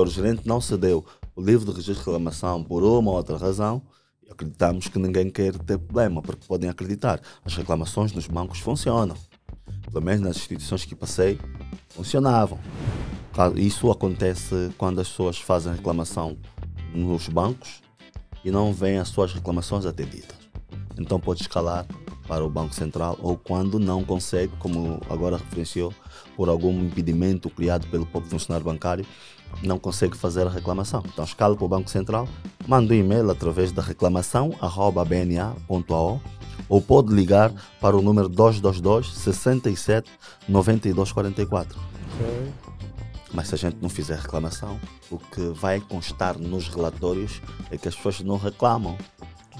o gerente não cedeu o livro de registro de reclamação por uma ou outra razão, acreditamos que ninguém quer ter problema, porque podem acreditar. As reclamações nos bancos funcionam. Pelo menos nas instituições que passei, funcionavam. Isso acontece quando as pessoas fazem reclamação nos bancos e não vêm as suas reclamações atendidas. Então pode escalar para o Banco Central ou quando não consegue, como agora referenciou, por algum impedimento criado pelo próprio funcionário bancário, não consegue fazer a reclamação. Então escala para o Banco Central, manda um e-mail através da reclamação@bna.ao ou pode ligar para o número 222 67 92 44. Okay. Mas se a gente não fizer reclamação, o que vai constar nos relatórios é que as pessoas não reclamam.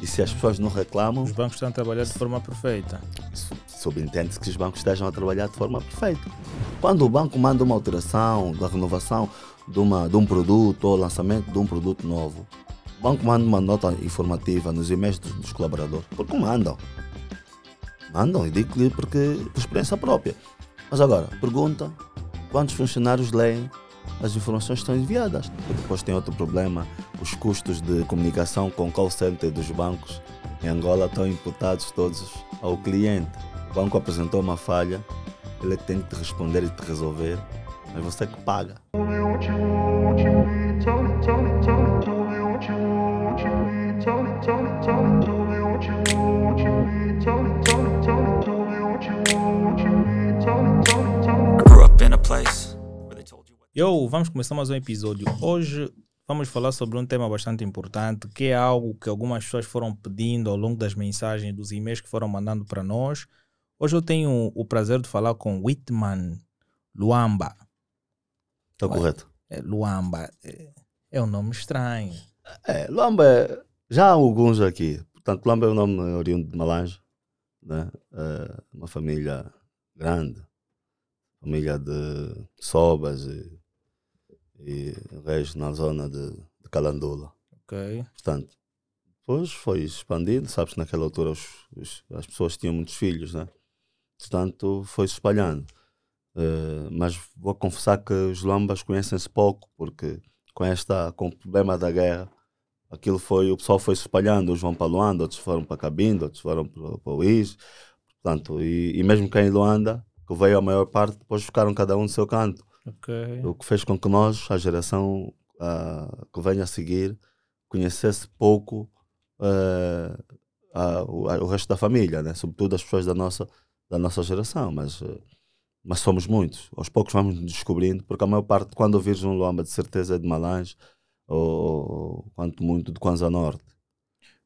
E se as pessoas não reclamam. Os bancos estão a trabalhar de forma perfeita. Subentende-se que os bancos estejam a trabalhar de forma perfeita. Quando o banco manda uma alteração da renovação de, uma, de um produto ou lançamento de um produto novo, o banco manda uma nota informativa nos e-mails dos, dos colaboradores. Porque mandam. Mandam, e digo-lhe porque por experiência própria. Mas agora, pergunta quantos funcionários leem as informações estão enviadas. E depois tem outro problema, os custos de comunicação com o call center dos bancos em Angola estão imputados todos ao cliente. O banco apresentou uma falha, ele tem que te responder e te resolver, mas você que paga. Yo, vamos começar mais um episódio. Hoje vamos falar sobre um tema bastante importante, que é algo que algumas pessoas foram pedindo ao longo das mensagens, dos e-mails que foram mandando para nós. Hoje eu tenho o prazer de falar com Whitman Luamba. Está correto. É, Luamba. É, é, um nome estranho. É, Luamba, é, já há alguns aqui. Portanto, Luamba é um nome oriundo de Malange, né? É uma família grande, família de Sobas e e reis na zona de, de Calandula. Ok. Portanto, depois foi expandido, sabes que naquela altura os, os, as pessoas tinham muitos filhos, né? Portanto, foi se espalhando. Uh, mas vou confessar que os lombas conhecem-se pouco, porque com, esta, com o problema da guerra, aquilo foi, o pessoal foi se espalhando, uns vão para Luanda, outros foram para Cabinda, outros foram para, para o Is, portanto, e, e mesmo quem em Luanda, que veio a maior parte, depois ficaram cada um no seu canto. Okay. O que fez com que nós, a geração uh, que venha a seguir, conhecesse pouco uh, uh, o, o, resto da família, né? sobretudo as pessoas da nossa, da nossa geração. Mas, eh, mas somos muitos. Aos poucos vamos descobrindo, porque a maior parte, quando ouvires um Luamba, de certeza é de Malange, ou, ou quanto muito de Kwanza Norte.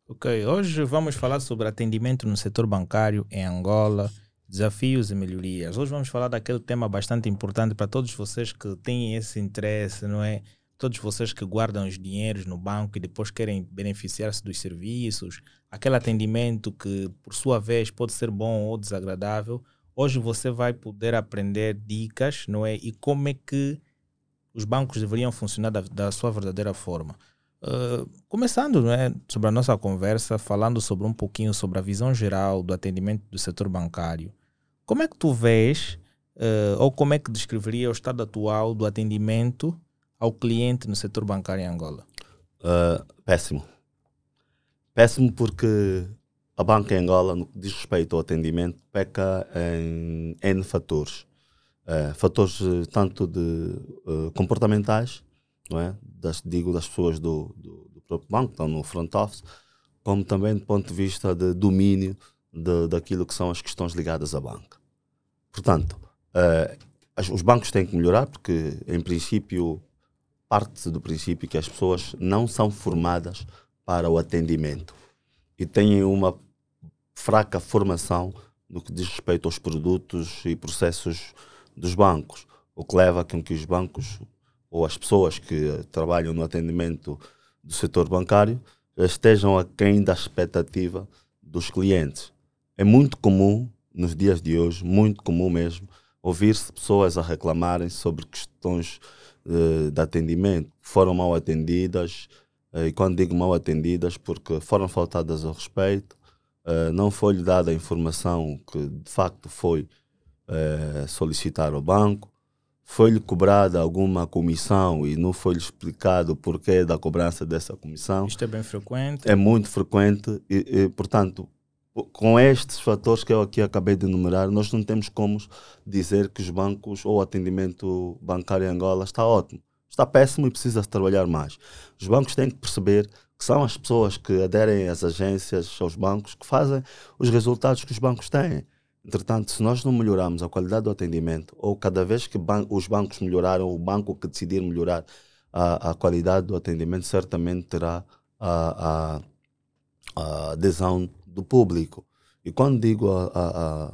Ok, hoje vamos falar sobre atendimento no setor bancário em Angola desafios e melhorias. Hoje vamos falar daquele tema bastante importante para todos vocês que têm esse interesse, não é? Todos vocês que guardam os dinheiros no banco e depois querem beneficiar-se dos serviços, aquele atendimento que, por sua vez, pode ser bom ou desagradável. Hoje você vai poder aprender dicas, não é? E como é que os bancos deveriam funcionar da, da sua verdadeira forma. Uh, começando né, sobre a nossa conversa, falando sobre um pouquinho sobre a visão geral do atendimento do setor bancário. Como é que tu vês, uh, ou como é que descreveria o estado atual do atendimento ao cliente no setor bancário em Angola? Uh, péssimo. Péssimo porque a banca em Angola, no que diz respeito ao atendimento, peca em N fatores. Uh, fatores tanto de comportamentais, não é? das, digo das pessoas do, do, do próprio banco, estão no front office, como também do ponto de vista de domínio de, daquilo que são as questões ligadas à banca. Portanto, uh, as, os bancos têm que melhorar porque, em princípio, parte do princípio que as pessoas não são formadas para o atendimento e têm uma fraca formação no que diz respeito aos produtos e processos dos bancos, o que leva a que os bancos ou as pessoas que trabalham no atendimento do setor bancário estejam aquém da expectativa dos clientes. É muito comum, nos dias de hoje, muito comum mesmo, ouvir-se pessoas a reclamarem sobre questões uh, de atendimento, foram mal atendidas, uh, e quando digo mal atendidas, porque foram faltadas ao respeito, uh, não foi-lhe dada a informação que de facto foi solicitar ao banco, foi-lhe cobrada alguma comissão e não foi-lhe explicado o porquê da cobrança dessa comissão. Isto é bem frequente. É muito frequente e, e, portanto, com estes fatores que eu aqui acabei de enumerar, nós não temos como dizer que os bancos ou o atendimento bancário em Angola está ótimo. Está péssimo e precisa trabalhar mais. Os bancos têm que perceber que são as pessoas que aderem às agências, aos bancos, que fazem os resultados que os bancos têm. Entretanto, se nós não melhorarmos a qualidade do atendimento, ou cada vez que ban os bancos melhoraram, o banco que decidir melhorar a, a qualidade do atendimento, certamente terá a, a, a adesão do público. E quando digo a,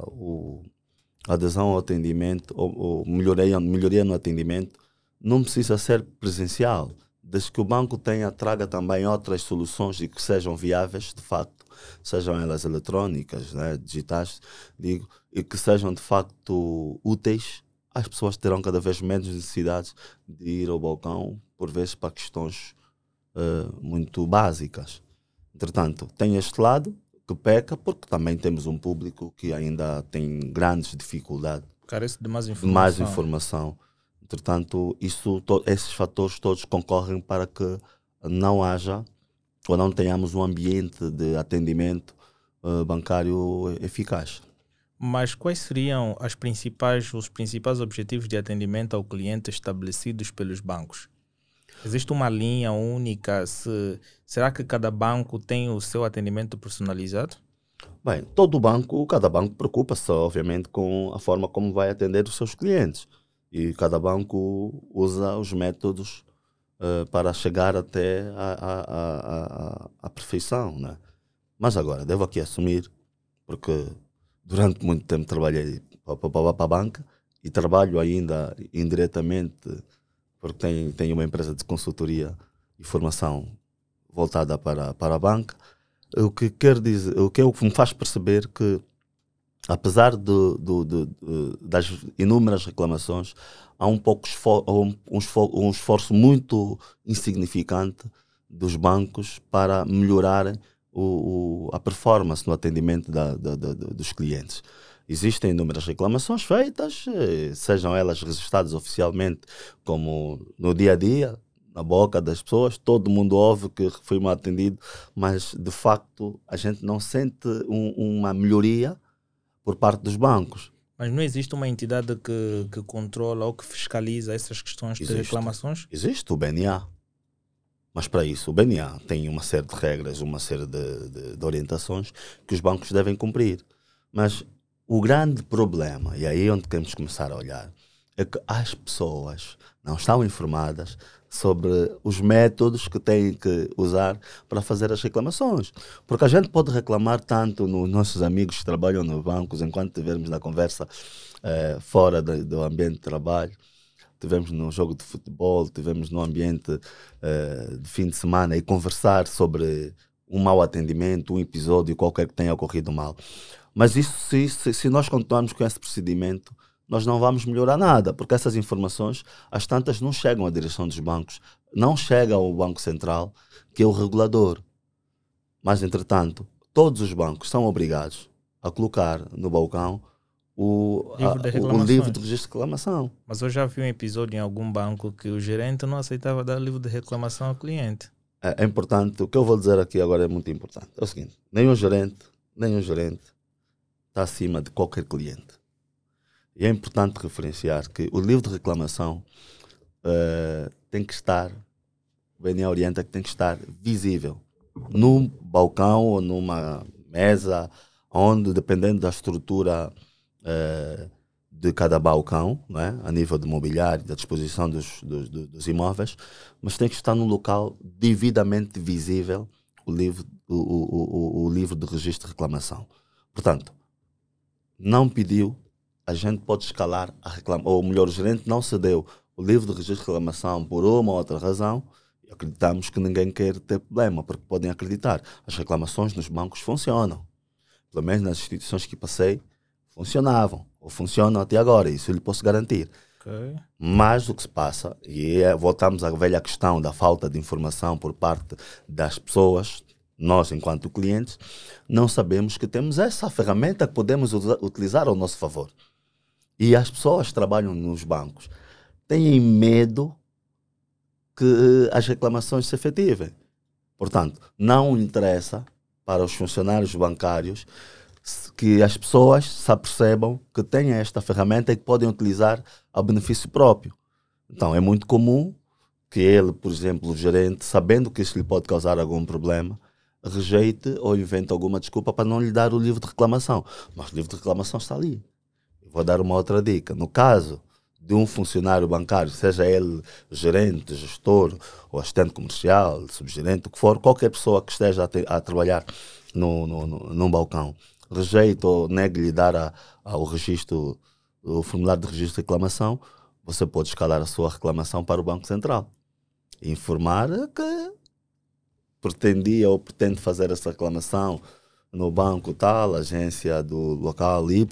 a adesão ao atendimento, ou, ou melhoria, melhoria no atendimento, não precisa ser presencial, desde que o banco tenha, traga também outras soluções e que sejam viáveis, de facto, sejam elas eletrónicas, né, digitais, digo, e que sejam de facto úteis, as pessoas terão cada vez menos necessidades de ir ao balcão, por vezes para questões uh, muito básicas. Entretanto, tem este lado que peca, porque também temos um público que ainda tem grandes dificuldades. Carece de mais informação. Mais informação. Entretanto, isso, esses fatores todos concorrem para que não haja ou não tenhamos um ambiente de atendimento uh, bancário eficaz. Mas quais seriam as principais, os principais objetivos de atendimento ao cliente estabelecidos pelos bancos? Existe uma linha única? Se, será que cada banco tem o seu atendimento personalizado? Bem, todo banco, cada banco preocupa-se, obviamente, com a forma como vai atender os seus clientes. E cada banco usa os métodos uh, para chegar até a, a, a, a, perfeição. Né? Mas agora, devo aqui assumir, porque durante muito tempo trabalhei para a banca e trabalho ainda indiretamente, porque tenho, tenho uma empresa de consultoria e formação voltada para, para a banca. O que quer dizer, o que, é me faz perceber que apesar das inúmeras reclamações, há um pouco esfor um, um, esforço muito insignificante dos bancos para melhorar o, o, a performance no atendimento da, da, da, dos clientes. Existem inúmeras reclamações feitas, eh, sejam elas registradas oficialmente como no dia a dia, na boca das pessoas, todo mundo ouve que foi mal atendido, mas de facto a gente não sente um, uma melhoria por parte dos bancos. Mas não existe uma entidade que, que controla ou que fiscaliza essas questões existe, de reclamações? Existe o BNA. Mas para isso, o BNA tem uma série de regras, uma série de, de, de orientações que os bancos devem cumprir. Mas o grande problema, e aí é onde queremos começar a olhar, é que as pessoas não estão informadas sobre os métodos que têm que usar para fazer as reclamações. Porque a gente pode reclamar tanto nos nossos amigos que trabalham nos bancos, enquanto estivermos na conversa eh, fora do, do, ambiente de trabalho. Tivemos no jogo de futebol, tivemos no ambiente eh, de fim de semana e conversar sobre um mau atendimento, um episódio qualquer que tenha ocorrido mal. Mas isso, se, se nós continuarmos com esse procedimento, nós não vamos melhorar nada, porque essas informações, as tantas, não chegam à direção dos bancos, não chegam ao Banco Central, que é o regulador. Mas, entretanto, todos os bancos são obrigados a colocar no balcão o livro, a, o livro de registro de reclamação. Mas eu já vi um episódio em algum banco que o gerente não aceitava dar livro de reclamação ao cliente. É, é importante, o que eu vou dizer aqui agora é muito importante. É o seguinte: nenhum gerente, nenhum gerente está acima de qualquer cliente. E é importante referenciar que o livro de reclamação uh, tem que estar, o BNA orienta que tem que estar visível num balcão ou numa mesa, onde, dependendo da estrutura uh, de cada balcão, é? a nível de mobiliário, da disposição dos, dos, dos, imóveis, mas tem que estar num local devidamente visível o livro, o, o, o, o livro de registro de reclamação. Portanto, não pediu a gente pode escalar a reclamação, ou melhor, o gerente não cedeu o livro de registro de reclamação por uma ou outra razão, e acreditamos que ninguém quer ter problema, porque podem acreditar. As reclamações nos bancos funcionam. Pelo menos nas instituições que passei, funcionavam, ou funcionam até agora, isso eu lhe posso garantir. Okay. Mas o que se passa, e é, voltamos à velha questão da falta de informação por parte das pessoas, nós, enquanto clientes, não sabemos que temos essa ferramenta que podemos utilizar ao nosso favor. E as pessoas que trabalham nos bancos têm medo que as reclamações se efetivem. Portanto, não interessa para os funcionários bancários que as pessoas se apercebam que têm esta ferramenta e que podem utilizar a benefício próprio. Então, é muito comum que ele, por exemplo, o gerente, sabendo que isso lhe pode causar algum problema, rejeite ou invente alguma desculpa para não lhe dar o livro de reclamação. Mas o livro de reclamação está ali. Vou dar uma outra dica. No caso de um funcionário bancário, seja ele gerente, gestor, ou assistente comercial, subgerente, o que for, qualquer pessoa que esteja a, a trabalhar no, no, no, num balcão, rejeita ou negue-lhe dar a, a, o registro, o formulário de registro de reclamação, você pode escalar a sua reclamação para o Banco Central. Informar que pretendia ou pretende fazer essa reclamação no banco tal, agência do local Y,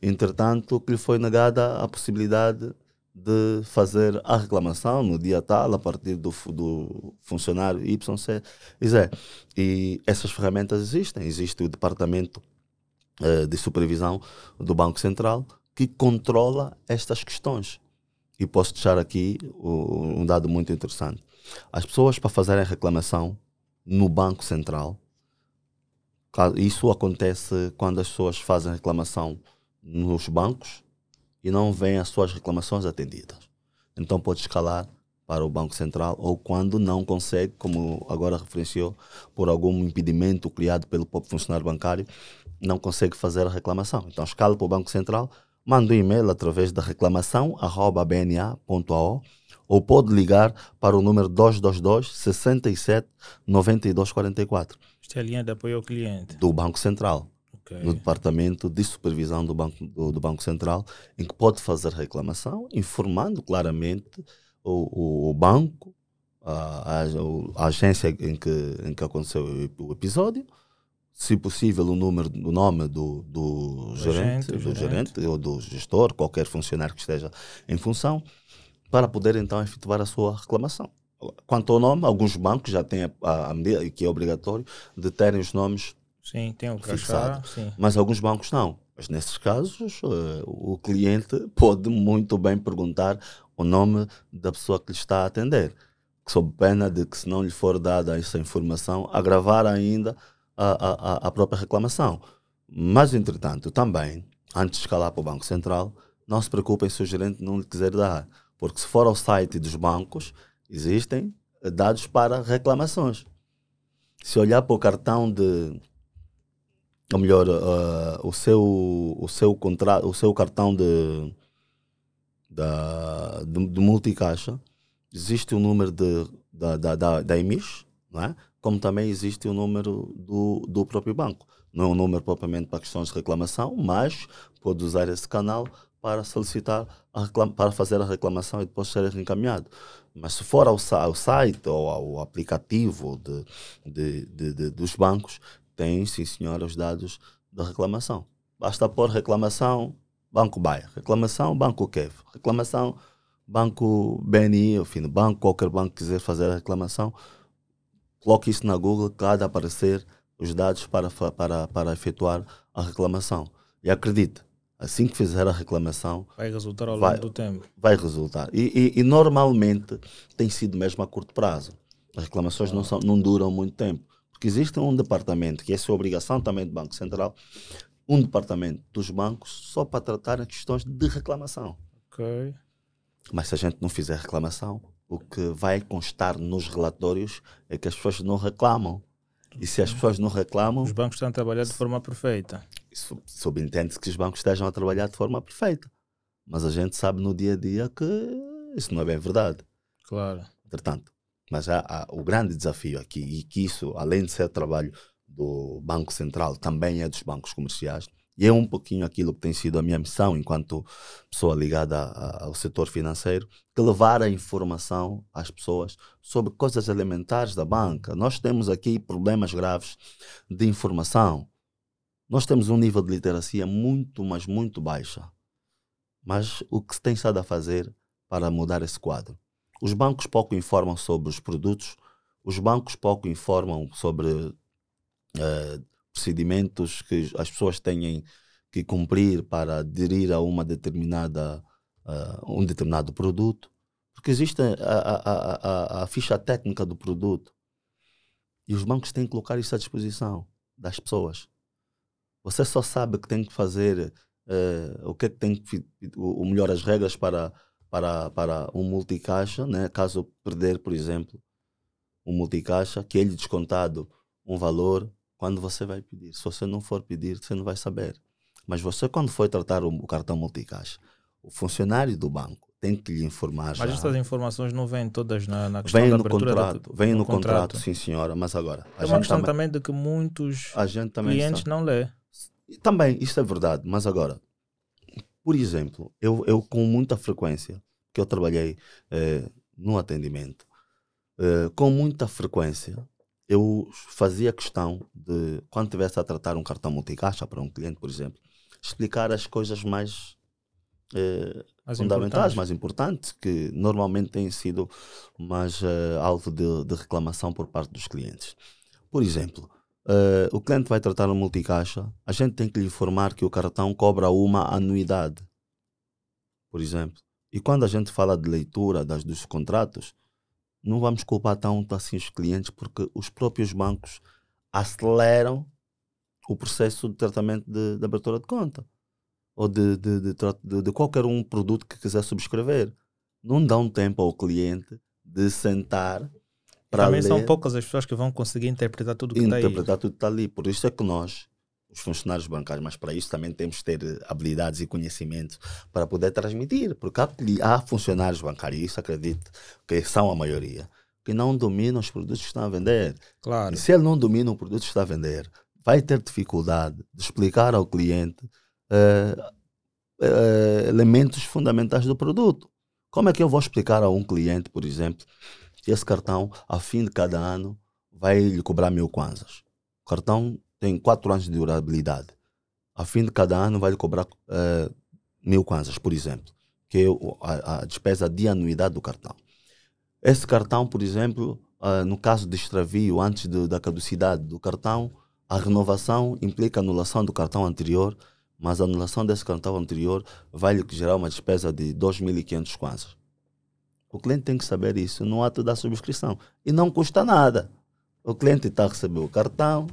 entretanto que lhe foi negada a possibilidade de fazer a reclamação no dia tal, a partir do, do funcionário YC. E essas ferramentas existem. Existe o departamento eh, de supervisão do Banco Central que controla estas questões. E posso deixar aqui um dado muito interessante. As pessoas, para fazerem reclamação no Banco Central, isso acontece quando as pessoas fazem reclamação nos bancos e não vêm as suas reclamações atendidas. Então pode escalar para o Banco Central ou quando não consegue, como agora referenciou, por algum impedimento criado pelo próprio funcionário bancário, não consegue fazer a reclamação. Então escala para o Banco Central, manda um e-mail através da reclamação@bna.ao ou pode ligar para o número 222 67 92 44. Esta é a linha de apoio ao cliente. Do Banco Central. Okay. No departamento de supervisão do Banco, do, do, Banco Central, em que pode fazer reclamação, informando claramente o, o, o banco, a, a, a, agência em que, em que aconteceu o episódio, se possível o número, o nome do, do gerente, do gerente. gerente ou do gestor, qualquer funcionário que esteja em função, para poder então efetuar a sua reclamação. Quanto ao nome, alguns bancos já têm a, medida, que é obrigatório, de terem os nomes sim, tem o sim. mas alguns bancos não. Mas nesses casos, uh, o cliente pode muito bem perguntar o nome da pessoa que lhe está a atender, sob pena de que, se não lhe for dada essa informação, agravar ainda a, a, a própria reclamação. Mas, entretanto, também, antes de escalar para o Banco Central, não se preocupem se o gerente não lhe quiser dar porque se for ao site dos bancos, existem dados para reclamações. Se olhar para o cartão de. Ou melhor, uh, o, seu, o, seu contra, o seu cartão de, da, de, de multicaixa, existe o número de, da, da, da, da EMIS, não é? como também existe o número do, do próprio banco. Não é um número propriamente para questões de reclamação, mas pode usar esse canal para solicitar, para fazer a reclamação e depois ser reencaminhado. Mas se for ao, ao site ou ao aplicativo de, de, de, de, dos bancos, tem, sim senhora, os dados da reclamação. Basta pôr reclamação Banco Baia, reclamação Banco Kev, reclamação Banco BNI, enfim, banco, qualquer banco que quiser fazer a reclamação, coloque isso na Google, cada aparecer os dados para, para, para efetuar a reclamação. E acredite, assim que fizer a reclamação. Vai resultar ao longo vai, do tempo. Vai resultar. E, e, e, normalmente tem sido mesmo a curto prazo. As reclamações ah. não, são, não duram muito tempo. Porque existe um departamento, que essa é a obrigação também do Banco Central, um departamento dos bancos só para tratar as questões de reclamação. Ok. Mas se a gente não fizer reclamação, o que vai constar nos relatórios é que as pessoas não reclamam. E se as pessoas não reclamam. Os bancos estão a trabalhar de forma perfeita. Subentende-se que os bancos estejam a trabalhar de forma perfeita. Mas a gente sabe no dia a dia que isso não é bem verdade. Claro. Portanto, mas há, há, o grande desafio aqui, e que isso, além de ser trabalho do Banco Central, também é dos bancos comerciais, e é um pouquinho aquilo que tem sido a minha missão enquanto pessoa ligada ao setor financeiro, que levar a informação às pessoas sobre coisas elementares da banca. Nós temos aqui problemas graves de informação. Nós temos um nível de literacia muito, mas muito baixa. Mas o que se tem estado a fazer para mudar esse quadro? Os bancos pouco informam sobre os produtos, os bancos pouco informam sobre uh, procedimentos que as pessoas têm que cumprir para aderir a uma determinada uh, um determinado produto, porque existe a, a, a, a, ficha técnica do produto e os bancos têm que colocar isso à disposição das pessoas. Você só sabe que tem que fazer uh, o que é que tem que, o, o melhor as regras para para, para um multicaixa, né? caso perder, por exemplo, um multicaixa, que ele descontado um valor quando você vai pedir. Se você não for pedir, você não vai saber. Mas você, quando for tratar o, cartão multicaixa, o funcionário do banco tem que lhe informar. Mas já. essas informações não vêm todas na, na questão vem da no contrato, vem no, no contrato. contrato. sim senhora. Mas agora é uma questão também, de que muitos clientes sabe. não lê. Também, isso é verdade. Mas agora, por exemplo, eu, eu com muita frequência, que eu trabalhei eh, no atendimento, eh, com muita frequência, eu fazia questão de, quando estivesse a tratar um cartão multicaixa para um cliente, por exemplo, explicar as coisas mais, eh, mais fundamentais, mais importantes, que normalmente têm sido mais eh, alvo de, de, reclamação por parte dos clientes. Por exemplo, eh, o cliente vai tratar um multicaixa, a gente tem que lhe informar que o cartão cobra uma anuidade, por exemplo. E quando a gente fala de leitura das, dos contratos, não vamos culpar tanto assim os clientes, porque os próprios bancos aceleram o processo de tratamento de, de abertura de conta ou de, de, de, de, qualquer um produto que quiser subscrever. Não dão tempo ao cliente de sentar para Também ler, são poucas as pessoas que vão conseguir interpretar tudo que está aí. interpretar tudo que está ali. Por isso é que nós, os funcionários bancários, mas para isso também temos que ter habilidades e conhecimentos para poder transmitir, porque há, há funcionários bancários, isso acredito que são a maioria, que não dominam os produtos que estão a vender. Claro. E se ele não domina o produto que está a vender, vai ter dificuldade de explicar ao cliente uh, uh, elementos fundamentais do produto. Como é que eu vou explicar a um cliente, por exemplo, esse cartão, a fim de cada ano, vai lhe cobrar mil kwanzas? O cartão tem quatro anos de durabilidade. A fim de cada ano vai lhe cobrar uh, mil kwanzas, por exemplo, que é a, a, despesa de anuidade do cartão. Esse cartão, por exemplo, uh, no caso de extravio, antes de, da caducidade do cartão, a renovação implica anulação do cartão anterior, mas a anulação desse cartão anterior vai lhe gerar uma despesa de 2.500 kwanzas. O cliente tem que saber isso no ato da subscrição. E não custa nada. O cliente está a receber o cartão,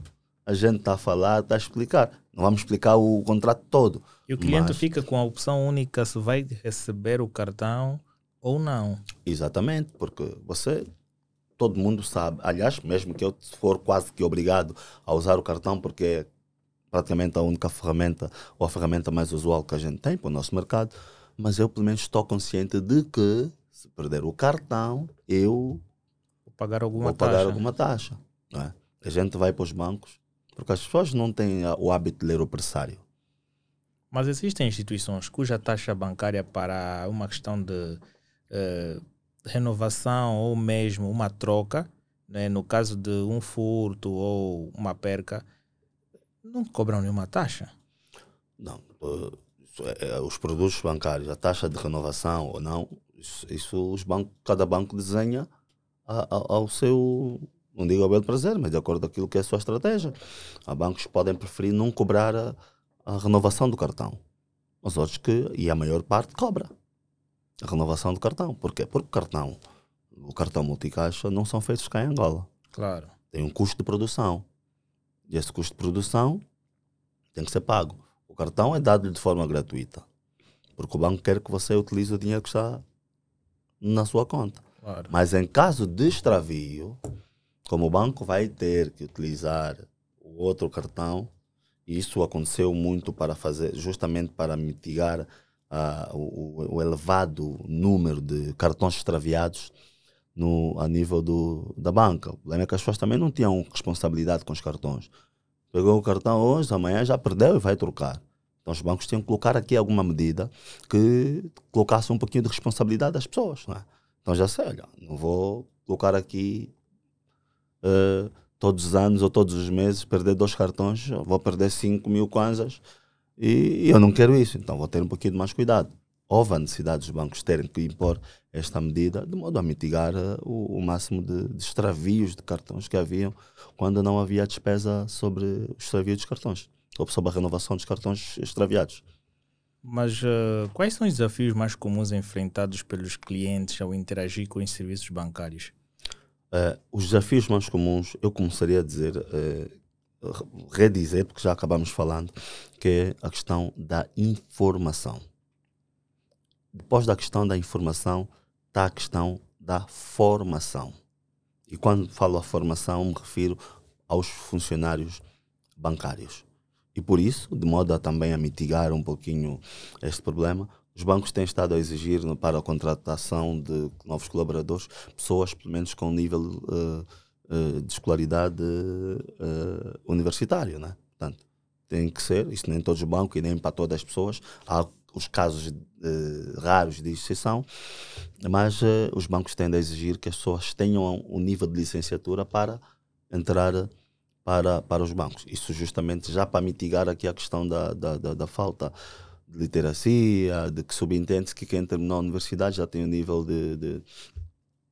a gente está a falar, está a explicar. Não vamos explicar o contrato todo. E o cliente mas... fica com a opção única se vai receber o cartão ou não. Exatamente, porque você, todo mundo sabe. Aliás, mesmo que eu for quase que obrigado a usar o cartão, porque é praticamente a única ferramenta ou a ferramenta mais usual que a gente tem para o nosso mercado, mas eu pelo menos estou consciente de que se perder o cartão, eu vou pagar alguma vou taxa. pagar alguma taxa. É? A gente vai para os bancos porque as pessoas não têm o hábito de ler o pressário. Mas existem instituições cuja taxa bancária para uma questão de uh, renovação ou mesmo uma troca, né, no caso de um furto ou uma perca, não cobram nenhuma taxa? Não. Uh, os produtos bancários, a taxa de renovação ou não, isso, isso os bancos, cada banco desenha a, a, ao seu não digo ao belo prazer, mas de acordo com aquilo que é a sua estratégia. Há bancos que podem preferir não cobrar a, a renovação do cartão. Os outros que, e a maior parte, cobra a renovação do cartão. Porquê? Porque o cartão, o cartão multicaixa não são feitos cá em Angola. Claro. Tem um custo de produção. E esse custo de produção tem que ser pago. O cartão é dado de forma gratuita. Porque o banco quer que você utilize o dinheiro que está na sua conta. Claro. Mas em caso de extravio, como o banco vai ter que utilizar o outro cartão, isso aconteceu muito para fazer, justamente para mitigar uh, o, o, elevado número de cartões extraviados no, a nível do, da banca. O problema é que as pessoas também não tinham responsabilidade com os cartões. Pegou o cartão hoje, amanhã já perdeu e vai trocar. Então os bancos tinham que colocar aqui alguma medida que colocasse um pouquinho de responsabilidade das pessoas. É? Então já sei, olha, não vou colocar aqui uh, todos os anos ou todos os meses perder dois cartões, vou perder 5 mil kwanzas e, e eu não quero isso, então vou ter um pouquinho de mais cuidado. Houve a necessidade dos bancos terem que impor esta medida de modo a mitigar uh, o, o, máximo de, de, extravios de cartões que haviam quando não havia despesa sobre o extravio dos cartões ou sobre a renovação dos cartões extraviados. Mas uh, quais são os desafios mais comuns enfrentados pelos clientes ao interagir com os serviços bancários? Uh, os desafios mais comuns, eu começaria a dizer, uh, redizer, porque já acabamos falando, que é a questão da informação. Depois da questão da informação, está a questão da formação. E quando falo a formação, me refiro aos funcionários bancários. E por isso, de modo a também a mitigar um pouquinho este problema, os bancos têm estado a exigir para a contratação de novos colaboradores pessoas, pelo menos, com nível uh, uh, de escolaridade uh, universitário. Né? Portanto, tem que ser, isto nem todos os bancos e nem para todas as pessoas. Há os casos raros de exceção, mas os bancos tendem a exigir que as pessoas tenham um nível de licenciatura para entrar para, para os bancos. Isso justamente já para mitigar aqui a questão da, da, da, da falta de literacia, de que subentende-se que quem terminou a universidade já tem um nível de, de,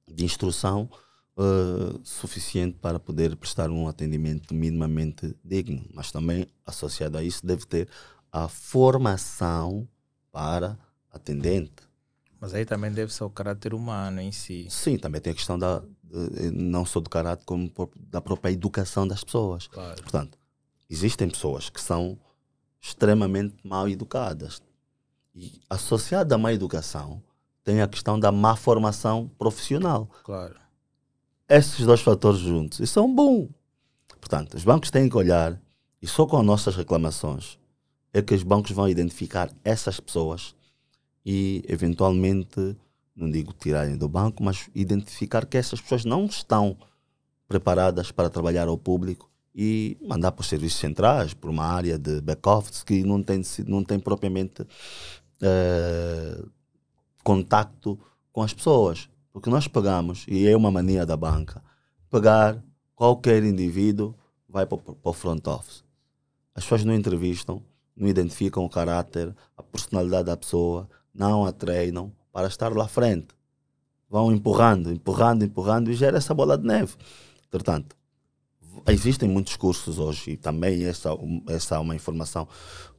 de instrução uh, suficiente para poder prestar um atendimento minimamente digno. Mas também, associado a isso, deve ter a formação para atendente. Mas aí também deve ser o caráter humano em si. Sim, também tem a questão da, não só do caráter, como da própria educação das pessoas. Claro. Portanto, existem pessoas que são extremamente mal educadas. E associada à má educação, tem a questão da má formação profissional. Claro. Esses dois fatores juntos, isso é um bom. Portanto, os bancos têm que olhar, e só com as nossas reclamações, é que os bancos vão identificar essas pessoas e, eventualmente, não digo tirarem do banco, mas identificar que essas pessoas não estão preparadas para trabalhar ao público e mandar para os serviços centrais, por uma área de back-office que não tem, não tem propriamente uh, contacto com as pessoas. Porque nós pagamos, e é uma mania da banca, pagar qualquer indivíduo vai para, para o front office. As pessoas não entrevistam, não identificam o caráter, a personalidade da pessoa, não a treinam para estar lá frente. Vão empurrando, empurrando, empurrando e gera essa bola de neve. Portanto, existem muitos cursos hoje e também essa, essa é uma informação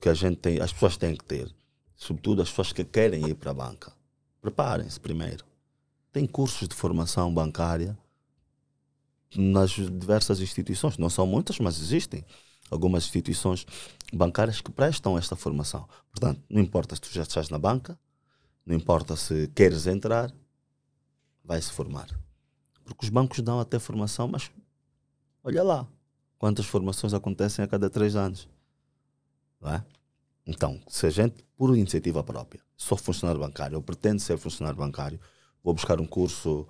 que a gente tem, as pessoas têm que ter. Sobretudo as pessoas que querem ir para a banca. Preparem-se primeiro. Tem cursos de formação bancária nas diversas instituições. Não são muitas, mas existem algumas instituições bancárias que prestam esta formação. Portanto, não importa se tu já estás na banca, não importa se queres entrar, vai se formar. Porque os bancos dão até formação, mas olha lá quantas formações acontecem a cada três anos. Não é? Então, se a gente, por iniciativa própria, sou funcionário bancário, eu pretendo ser funcionário bancário, vou buscar um curso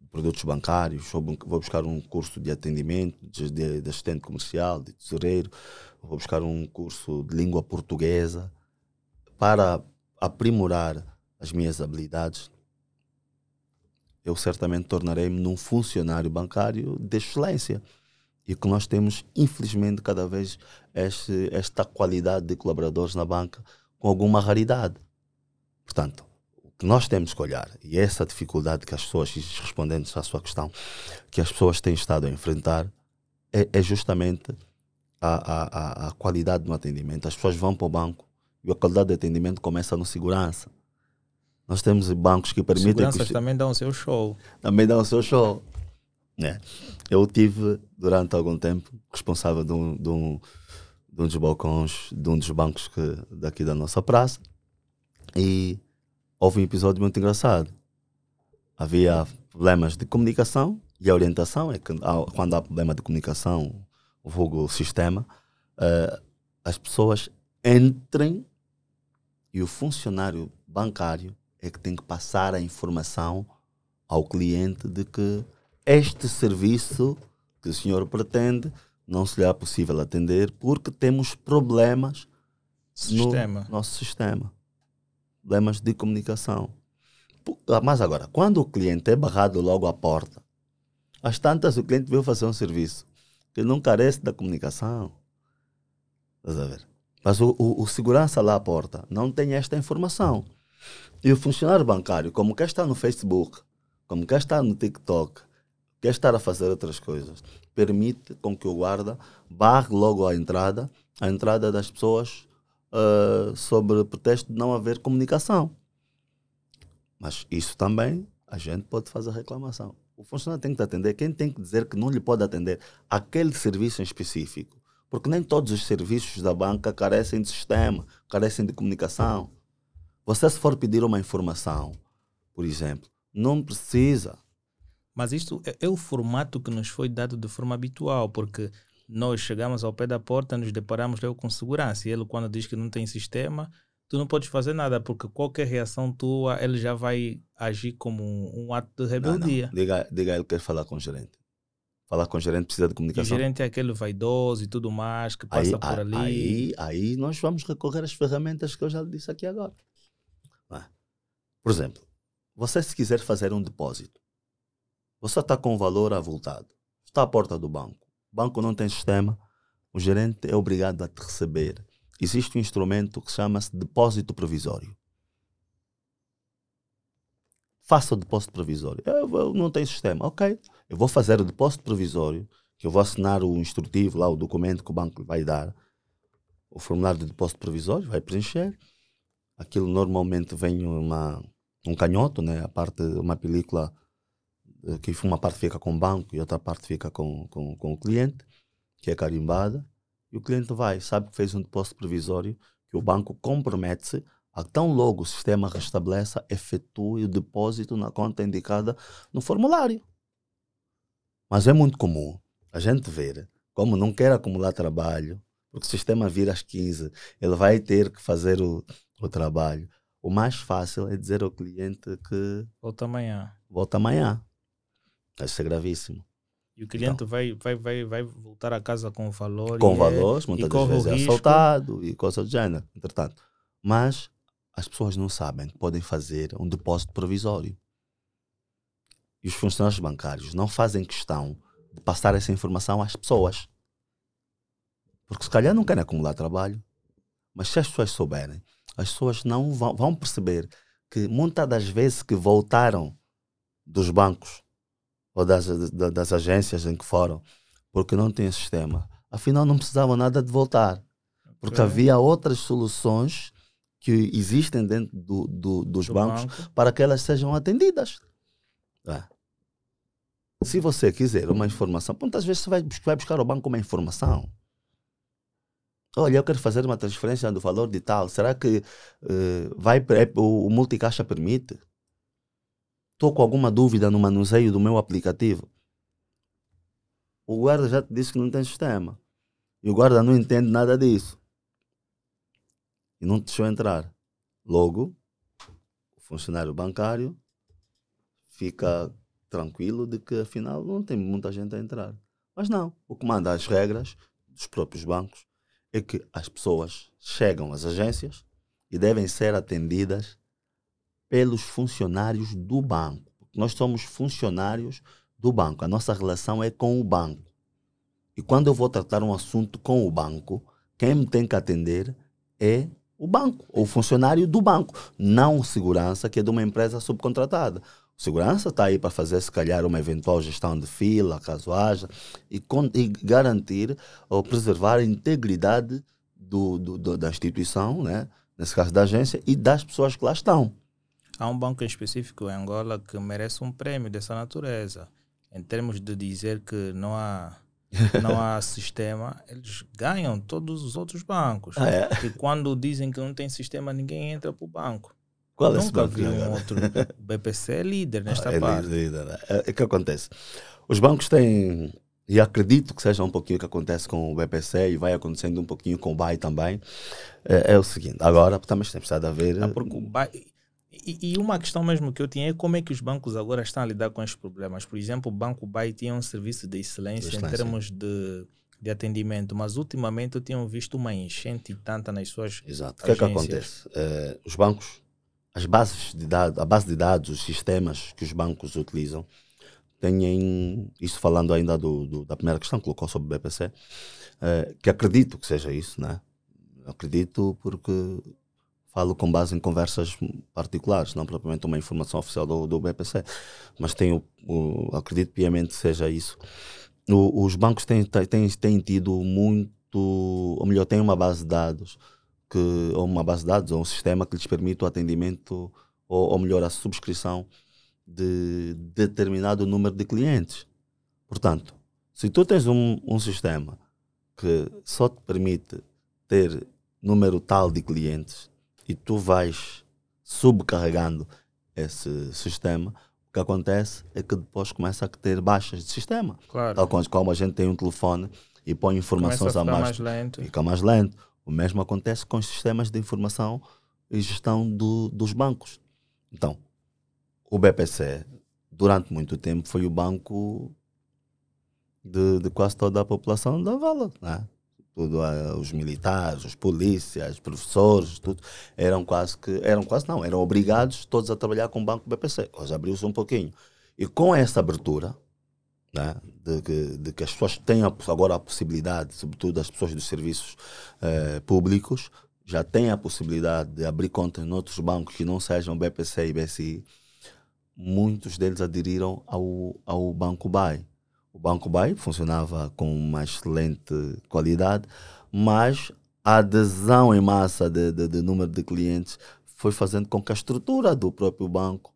de produtos bancários, vou buscar um curso de atendimento, de, de, de assistente comercial, de tesoureiro, vou buscar um curso de língua portuguesa para aprimorar as minhas habilidades, eu certamente tornarei-me num funcionário bancário de excelência. E que nós temos, infelizmente, cada vez este, esta qualidade de colaboradores na banca com alguma raridade. Portanto, o que nós temos que olhar, e essa dificuldade que as pessoas, respondendo à sua questão, que as pessoas têm estado a enfrentar, é, é justamente a, a, a qualidade do atendimento. As pessoas vão para o banco e a qualidade de atendimento começa no segurança nós temos bancos que permitem. Seguranças que... também dão o seu show. Também dão o seu show. É. Eu tive, durante algum tempo, responsável de um, de um, de um dos balcões de um dos bancos que, daqui da nossa praça e houve um episódio muito engraçado. Havia problemas de comunicação e a orientação é que quando há problema de comunicação, o vulgo sistema, uh, as pessoas entrem e o funcionário bancário é que tem que passar a informação ao cliente de que este serviço que o senhor pretende não se lhe é possível atender porque temos problemas sistema. no nosso sistema. Problemas de comunicação. Ah, mas agora, quando o cliente é barrado logo à porta, às tantas o cliente veio fazer um serviço que não carece da comunicação. Estás a ver? Mas o, o, o segurança lá à porta não tem esta informação. E o funcionário bancário, como quer estar no Facebook, como quer estar no TikTok, quer estar a fazer outras coisas, permite com que o guarda barre logo a entrada, a entrada das pessoas uh, sobre pretexto de não haver comunicação. Mas isso também a gente pode fazer reclamação. O funcionário tem que atender. Quem tem que dizer que não lhe pode atender aquele serviço em específico? Porque nem todos os serviços da banca carecem de sistema, carecem de comunicação. Você, se for pedir uma informação, por exemplo, não precisa. Mas isto é, é o formato que nos foi dado de forma habitual, porque nós chegamos ao pé da porta, nos deparamos logo com segurança. E ele, quando diz que não tem sistema, tu não podes fazer nada, porque qualquer reação tua, ele já vai agir como um, um ato de rebeldia. Não, não. Diga, diga ele que quer falar com o gerente. Falar com o gerente precisa de comunicação. o gerente é aquele vaidoso e tudo mais, que passa aí, por ali. Aí, aí nós vamos recorrer às ferramentas que eu já disse aqui agora. É? Por exemplo, você se quiser fazer um depósito, você está com um valor avultado, está à porta do banco, o banco não tem sistema, o gerente é obrigado a te receber. Existe um instrumento que chama-se depósito provisório. Faça o depósito provisório. Eu, eu não tenho sistema. Ok, eu vou fazer o depósito provisório, que eu vou assinar o instrutivo lá, o documento que o banco vai dar, o formulário de depósito provisório, vai preencher. Aquilo normalmente vem uma, um canhoto, né? a parte, uma película eh, que uma parte fica com o banco e outra parte fica com, com, com o cliente, que é carimbada, e o cliente vai, sabe que fez um depósito provisório, que o banco compromete-se a tão logo o sistema restabeleça, efetue o depósito na conta indicada no formulário. Mas é muito comum a gente ver, como não quer acumular trabalho, porque o sistema vira às 15, ele vai ter que fazer o, o trabalho. O mais fácil é dizer ao cliente que. Volta amanhã. Volta amanhã. Isso é gravíssimo. E o cliente então, vai, vai, vai, vai voltar a casa com valor. Com é- valores, é, muitas das vezes é assaltado e coisa do gênero. Entretanto. Mas as pessoas não sabem que podem fazer um depósito provisório. E os funcionários bancários não fazem questão de passar essa informação às pessoas. Porque se calhar não querem acumular trabalho. Mas se as pessoas souberem, as pessoas não vão, vão perceber que muitas das vezes que voltaram dos bancos ou das, das agências em que foram, porque não tem sistema, afinal não precisavam nada de voltar. Porque okay. havia outras soluções que existem dentro do, do, dos do bancos banco. para que elas sejam atendidas. É. Se você quiser uma informação, muitas vezes você vai, vai buscar ao banco uma informação. Olha, eu quero fazer uma transferência do valor de tal. Será que uh, vai, é, o, o multicaixa permite? Estou com alguma dúvida no manuseio do meu aplicativo. O guarda já te disse que não tem sistema. E o guarda não entende nada disso. E não te deixou entrar. Logo, o funcionário bancário fica tranquilo de que afinal não tem muita gente a entrar. Mas não. O que manda as regras dos próprios bancos é que as pessoas chegam às agências e devem ser atendidas pelos funcionários do banco. Nós somos funcionários do banco. A nossa relação é com o banco. E quando eu vou tratar um assunto com o banco, quem me tem que atender é o banco, ou o funcionário do banco, não segurança que é de uma empresa subcontratada. Segurança está aí para fazer, se calhar, uma eventual gestão de fila, caso haja, e, e garantir ou preservar a integridade do, do, do, da instituição, né? nesse caso da agência, e das pessoas que lá estão. Há um banco em específico em Angola que merece um prêmio dessa natureza. Em termos de dizer que não há, não há sistema, eles ganham todos os outros bancos. Ah, é? E quando dizem que não tem sistema, ninguém entra para o banco. Qual é esse banco? vi um outro. O BPC é líder nesta ah, é parte. Líder, né? é, é que acontece. Os bancos têm e acredito que seja um pouquinho o que acontece com o BPC e vai acontecendo um pouquinho com o BAI também, é, é o seguinte, agora também tem precisado haver... Ah, porque o BAI, e, e, uma questão mesmo que eu tinha é como é que os bancos agora estão a lidar com estes problemas. Por exemplo, o Banco BAI tinha um serviço de excelência, excelência. em termos de, de atendimento, mas ultimamente eu tinha visto uma enchente tanta nas suas Exato. O que é que acontece? Uh, os bancos, as bases de dados, a base de dados, os sistemas que os bancos utilizam, têm, isso falando ainda do, do da primeira questão que colocou sobre o BPC, eh, que acredito que seja isso, né? Acredito porque falo com base em conversas particulares, não propriamente uma informação oficial do, do BPC, mas tenho, o, acredito piamente que seja isso. O, os bancos têm, têm, têm tido muito, ou melhor, têm uma base de dados que, ou uma base de dados, ou um sistema que lhes permite o atendimento, ou, ou melhor, a subscrição de determinado número de clientes. Portanto, se tu tens um, um sistema que só te permite ter número tal de clientes e tu vais subcarregando esse sistema, o que acontece é que depois começa a ter baixas de sistema. Claro. Tal como, a gente tem um telefone e põe informações a a mais, mais lento. fica mais lento. O mesmo acontece com os sistemas de informação e gestão do, dos bancos. Então, o BPC, durante muito tempo, foi o banco de, de quase toda a população da Vala. Né? Tudo, ah, os militares, os polícias, os professores, tudo, eram quase que, eram quase não, eram obrigados todos a trabalhar com o banco BPC. Hoje abriu-se um pouquinho. E com essa abertura, né, de, que, de que as pessoas tenham agora a possibilidade, sobretudo as pessoas dos serviços eh, públicos, já têm a possibilidade de abrir conta em outros bancos que não sejam BPC e BCI, muitos deles aderiram ao, ao Banco BAE. O Banco BAE funcionava com uma excelente qualidade, mas a adesão em massa de, de, de número de clientes foi fazendo com que a estrutura do próprio banco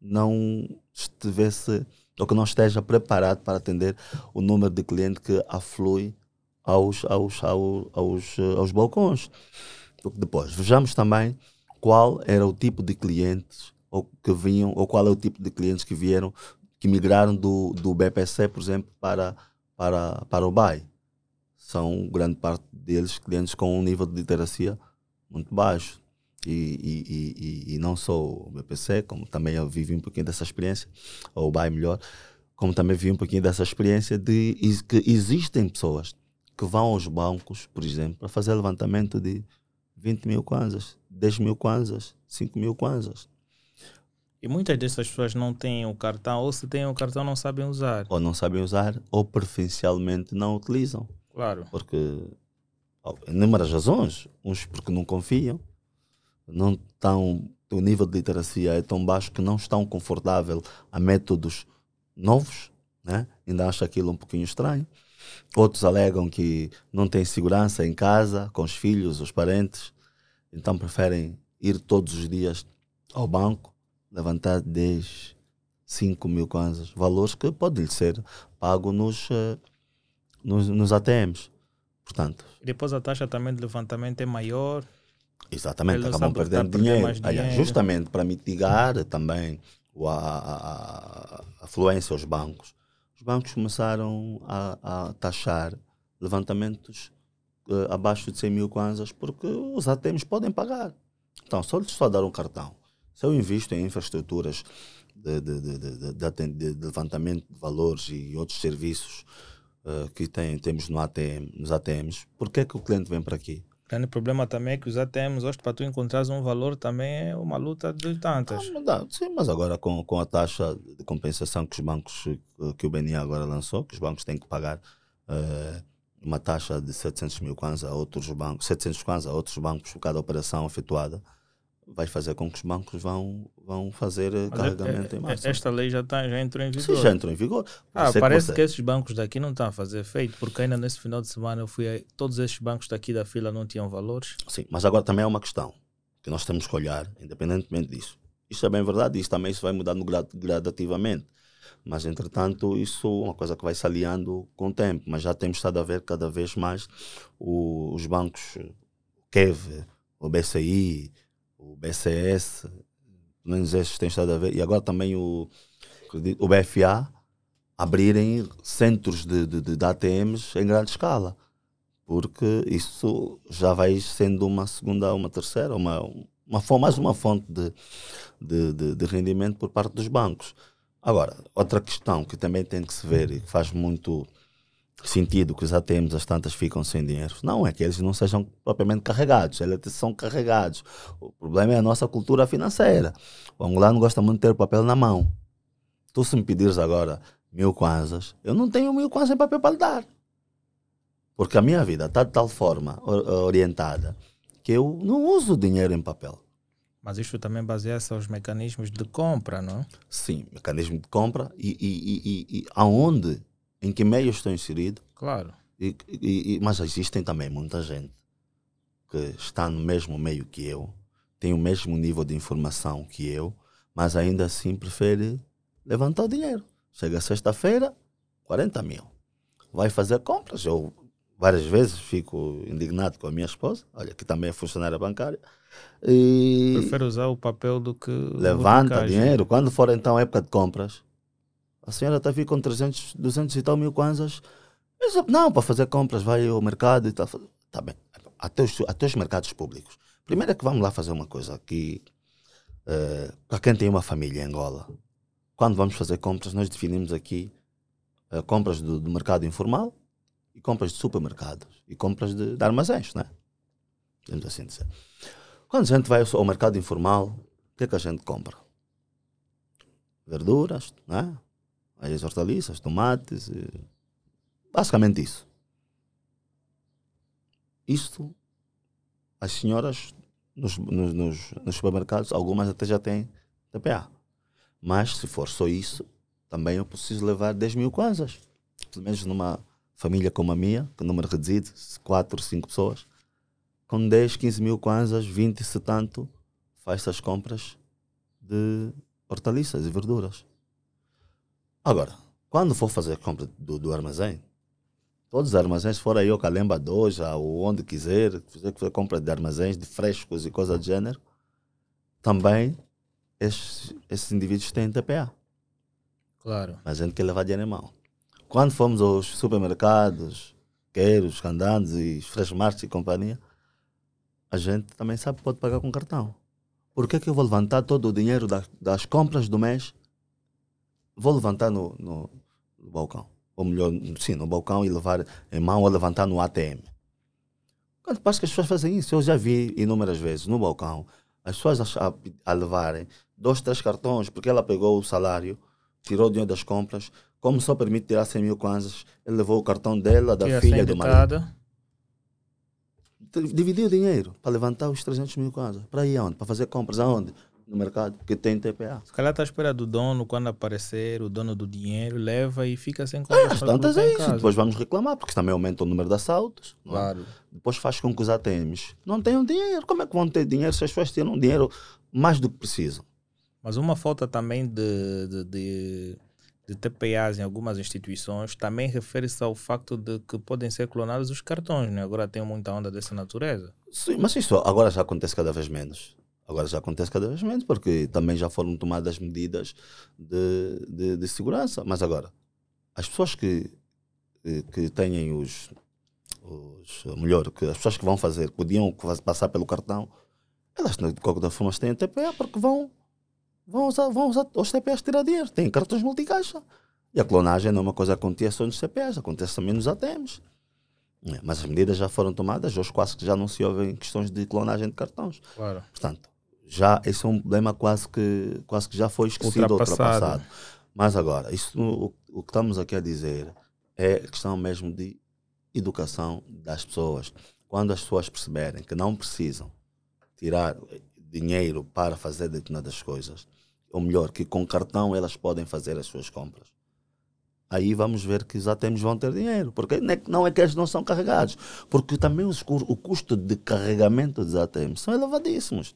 não estivesse ou que não esteja preparado para atender o número de clientes que aflui aos, aos, aos, aos, eh, aos balcões. Depois, vejamos também qual era o tipo de clientes ou que vinham, ou qual é o tipo de clientes que vieram, que migraram do, do BPC, por exemplo, para, para, para o BAE. São grande parte deles clientes com um nível de literacia muito baixo. E, e, e, não só o BPC, como também eu vivi um pouquinho dessa experiência, ou o BAE melhor, como também vi um pouquinho dessa experiência de que existem pessoas que vão aos bancos, por exemplo, para fazer levantamento de 20 mil kwanzas, 10 mil kwanzas, 5 mil kwanzas. E muitas dessas pessoas não têm o cartão, ou se têm o cartão não sabem usar. Ou não sabem usar, ou preferencialmente não utilizam. Claro. Porque, inúmeras razões. Uns porque não confiam, não estão, o nível de literacia é tão baixo que não estão confortável a métodos novos, né? ainda acham aquilo um pouquinho estranho. Outros alegam que não têm segurança em casa, com os filhos, os parentes, então preferem ir todos os dias ao banco, levantar 10, 5 mil kwanzas, valores que podem ser pagos nos, eh, nos, nos ATMs. Portanto, E depois a taxa também de levantamento é maior. Exatamente, acabam perdendo dinheiro. mais Aliás, dinheiro. justamente para mitigar também a, a, a- afluência aos bancos, os bancos começaram a, a taxar levantamentos eh, abaixo de 100 mil kwanzas porque os ATMs podem pagar. Então, só lhes só dar um cartão. Se eu invisto em infraestruturas de, de, de, de, levantamento de valores e outros serviços eh, que tem, temos no ATM, nos ATMs, por que, é que o cliente vem para aqui? Grande problema também é que os ATMs, hoje, para tu encontrares um valor, também é uma luta de tantas. Ah, dá, sim, mas agora com, com a taxa de compensação que os bancos, eh, que o BNI agora lançou, que os bancos têm que pagar eh, uma taxa de 700 mil kwanza a outros bancos, 700 kwanza a outros bancos por cada operação efetuada, vai fazer com que os bancos vão, vão fazer eh, Mas carregamento é- em é- massa. Esta lei já, tá, já entrou em Sim, vigor. já entrou em vigor. Ah, é parece você- que esses bancos daqui não estão a fazer efeito, porque ainda nesse final de semana eu fui a, todos esses bancos daqui da fila não tinham valores. Sim, mas agora também é uma questão que nós temos que olhar, independentemente disso. Isso é bem verdade, isso também isso vai mudando gra- gradativamente. Mas, entretanto, isso é uma coisa que vai se aliando com o tempo. Mas já temos estado a ver cada vez mais o- os bancos, o KEV, o BCI, o BCS, pelo menos esses têm estado a ver, e agora também o, o BFA, abrirem centros de, de, de ATMs em grande escala porque isso já vai sendo uma segunda, uma terceira, uma, uma mais uma fonte de, de, de, de rendimento por parte dos bancos. Agora, outra questão que também tem que se ver e que faz muito sentido que os ATMs às tantas ficam sem dinheiro, não é que eles não sejam propriamente carregados, eles são carregados. O problema é a nossa cultura financeira. O angolano gosta muito de ter o papel na mão. Tu se me pedires agora mil kwanzas, eu não tenho mil kwanzas em papel para lhe dar. Porque a minha vida está de tal forma or- orientada que eu não uso dinheiro em papel. Mas isto também baseia-se aos mecanismos de compra, não? Sim, mecanismo de compra e, e, e, e, e aonde, em que meio estou inserido. Claro. E, e, mas existem também muita gente que está no mesmo meio que eu, tem o mesmo nível de informação que eu, mas ainda assim prefere levantar o dinheiro. Chega sexta-feira, 40 mil. Vai fazer compras. Eu várias vezes fico indignado com a minha esposa, olha, que também é funcionária bancária. E Prefere usar o papel do que. levanta o dinheiro. Quando for então época de compras, a senhora está a vir com 300, 200 e tal mil kwanzas. Disse, Não, para fazer compras, vai ao mercado e tal. Está bem. Até os, até os mercados públicos. Primeiro é que vamos lá fazer uma coisa aqui. eh, para quem tem uma família em Angola, quando vamos fazer compras, nós definimos aqui eh, compras do, do mercado informal e compras de supermercados e compras de, de armazéns, né? Podemos assim dizer. Quando a gente vai ao mercado informal, o que é que a gente compra? Verduras, né? As hortaliças, tomates, e... basicamente isso. Isto, as senhoras nos, nos, nos, supermercados, algumas até já têm TPA. Mas se for só isso, também eu preciso levar 10 mil kwanzas. Pelo menos numa família como a minha, que o número reduzido, 4, 5 pessoas, com 10, 15 mil kwanzas, 20, se tanto, faz essas compras de hortaliças e verduras. Agora, quando for fazer a compra do, do armazém, todos os armazéns, fora aí o Calemba 2, ou onde quiser, fazer, compra de armazéns, de frescos e coisa do gênero, também esses, esses indivíduos têm TPA. Claro. Mas a gente quer levar dinheiro em mão. Quando fomos aos supermercados, queiros, candantes e fresh market e companhia, a gente também sabe que pode pagar com cartão. Por que, que eu vou levantar todo o dinheiro da- das compras do mês? Vou levantar no, no, no balcão. Ou melhor, sim, no balcão e levar em mão ou levantar no ATM. Quando passa que as pessoas fazem isso, eu já vi inúmeras vezes no balcão, as pessoas a, a- levarem dois, três cartões, porque ela pegou o salário, tirou o dinheiro das compras, como só permite tirar 100 mil kwanzas, ele levou o cartão dela, da E filha, do marido. Dividiu o dinheiro para levantar os 300 mil kwanzas. Para ir aonde? Para fazer compras aonde? No mercado, que tem TPA. Se calhar está à espera do dono, quando aparecer, o dono do dinheiro leva e fica sem compras Às para tantas colocar é isso. casa. Depois vamos reclamar, porque também aumenta o número de assaltos. é? Claro. Depois faz com que os ATMs não tenham dinheiro. Como é que vão ter dinheiro se as pessoas tiram dinheiro mais do que precisam? Mas uma falta também de, de, de, de TPAs em algumas instituições também refere-se ao facto de que podem ser clonados os cartões, né? Agora tem muita onda dessa natureza. Sim, mas isso agora já acontece cada vez menos. Agora já acontece cada vez menos, porque também já foram tomadas medidas de, de, de segurança. Mas agora, as pessoas que, que- que têm os, os. Melhor, que as pessoas que vão fazer, podiam passar pelo cartão, elas de qualquer forma têm TPA, porque vão, vão, usar, vão usar os TPAs tirar dinheiro. Têm cartões multicaixa. E a clonagem não é uma coisa que acontece só nos CPAs, acontece também nos ATMs. Mas as medidas já foram tomadas, hoje quase que já não se ouvem questões de clonagem de cartões. Claro. Portanto, já esse é um problema quase que, quase que já foi esquecido, Ultrapassado. ultrapassado. Mas agora, isso, o, o que estamos aqui a dizer é questão mesmo de educação das pessoas. Quando as pessoas perceberem que não precisam tirar dinheiro para fazer determinadas coisas, ou melhor, que com cartão elas podem fazer as suas compras, aí vamos ver que os ATMs vão ter dinheiro. Porque não é, não é que eles não são carregados, porque também os, o custo de carregamento dos ATMs são elevadíssimos.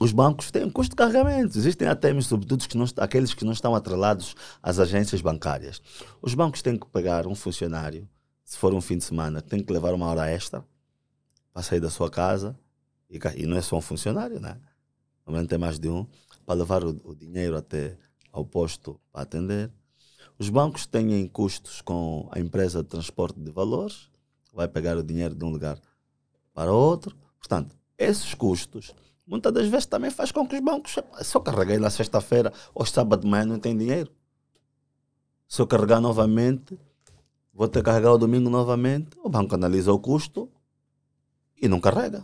Os bancos têm um custo de carregamento. Existem ATMs, sobretudo que não, aqueles que não estão atrelados às agências bancárias. Os bancos têm que pegar um funcionário, se for um fim de semana, tem que levar uma hora extra para sair da sua casa. E, e não é só um funcionário, né? Normalmente tem mais de um, para levar o, o dinheiro até ao posto para atender. Os bancos têm custos com a empresa de transporte de valores, vai pegar o dinheiro de um lugar para outro. Portanto, esses custos, muitas das vezes também faz com que os bancos, "Epá, se eu carreguei na sexta-feira ou sábado de manhã não tem dinheiro. Se eu carregar novamente, vou ter que carregar o domingo novamente, o banco analisa o custo e não carrega.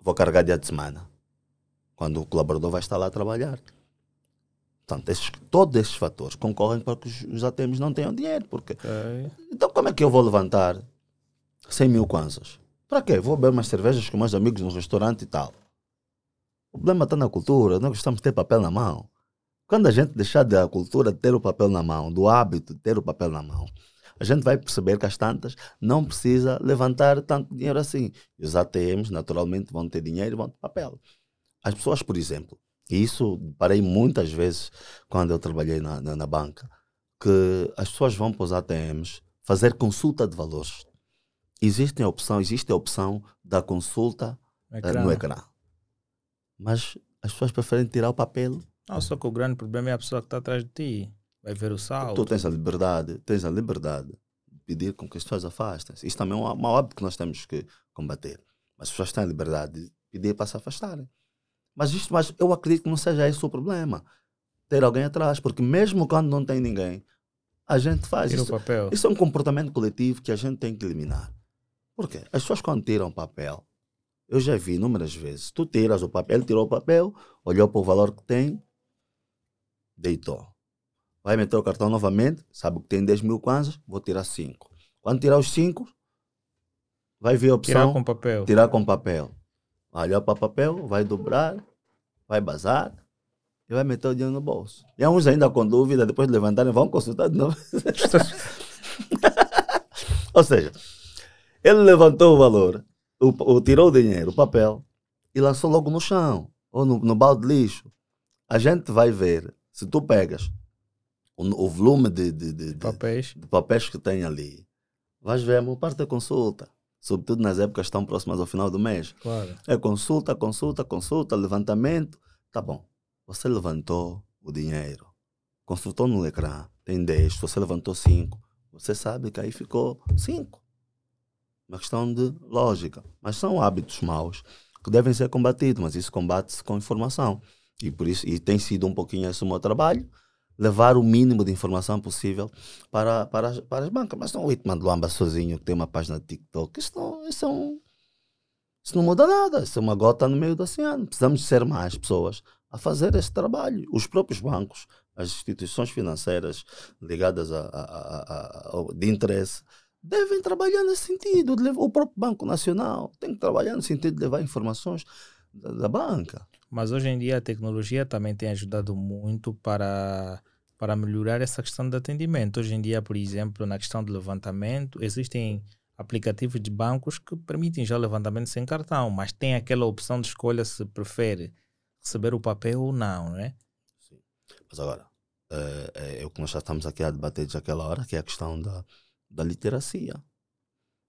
Vou carregar dia de semana, quando o colaborador vai estar lá a trabalhar. Portanto, esses, todos esses fatores concorrem para que os, os ATMs não tenham dinheiro. Porque, Ok. então, como é que eu vou levantar 100 mil kwanzas? Para quê? Vou beber umas cervejas com meus amigos no restaurante e tal. O problema está na cultura. Nós gostamos de ter papel na mão. Quando a gente deixar da cultura ter o papel na mão, do hábito de ter o papel na mão, a gente vai perceber que as tantas não precisa levantar tanto dinheiro assim. E os ATMs, naturalmente, vão ter dinheiro e vão ter papel. As pessoas, por exemplo, e isso parei muitas vezes quando eu trabalhei na, na, na banca, que as pessoas vão para os ATMs fazer consulta de valores. Existe a opção, existe a opção da consulta ecrã. no ecrã. Mas as pessoas preferem tirar o papel. Não, só que o grande problema é a pessoa que está atrás de ti. Vai ver o saldo. Tu tens a liberdade, tens a liberdade de pedir com que as pessoas afastem-se. Isso também é um hábito que nós temos que combater. Mas as pessoas têm a liberdade de pedir para se afastarem. Mas, isto, mas eu acredito que não seja esse o problema. Ter alguém atrás. Porque mesmo quando não tem ninguém, a gente faz. Tira isso, o papel. isso é um comportamento coletivo que a gente tem que eliminar. Por quê? As pessoas quando tiram papel, eu já vi inúmeras vezes. Tu tiras o papel, ele tirou o papel, olhou para o valor que tem, deitou. Vai meter o cartão novamente, sabe que tem 10 mil kwanzas, vou tirar 5. Quando tirar os 5, vai ver a opção. Tirar com papel. Tirar com papel. Vai olhar para o papel, vai dobrar, vai bazar e vai meter o dinheiro no bolso. E uns ainda com dúvida, depois de levantarem, vão consultar de novo. Ou seja, ele levantou o valor, o, o, tirou o dinheiro, o papel, e lançou logo no chão, ou no, no balde de lixo. A gente vai ver, se tu pegas o, o volume de, de, de, papéis. de, papéis que tem ali, vais ver a maior parte da consulta. Sobretudo nas épocas estão próximas ao final do mês. Claro. É consulta, consulta, consulta, levantamento. Tá bom. Você levantou o dinheiro, consultou no ecrã, tem 10, você levantou 5. Você sabe que aí ficou 5 uma questão de lógica. Mas são hábitos maus que devem ser combatidos, mas isso combate-se com informação. E por isso e tem sido um pouquinho esse o meu trabalho, levar o mínimo de informação possível para, para, para as bancas. Mas não o Itman Luamba sozinho, que tem uma página de TikTok, isso não, isso, é um, isso não muda nada, isso é uma gota no meio do oceano. Precisamos ser mais pessoas a fazer esse trabalho. Os próprios bancos, as instituições financeiras ligadas a, a, a, a de interesse, devem trabalhar nesse sentido. Levar, o próprio Banco Nacional tem que trabalhar no sentido de levar informações da, da, banca. Mas hoje em dia a tecnologia também tem ajudado muito para, para melhorar essa questão de atendimento. Hoje em dia, por exemplo, na questão de levantamento, existem aplicativos de bancos que permitem já levantamento sem cartão, mas tem aquela opção de escolha se prefere receber o papel ou não, né? Sim. Mas agora, é, é, o que nós já estamos aqui a debater desde aquela hora, que é a questão da, da literacia.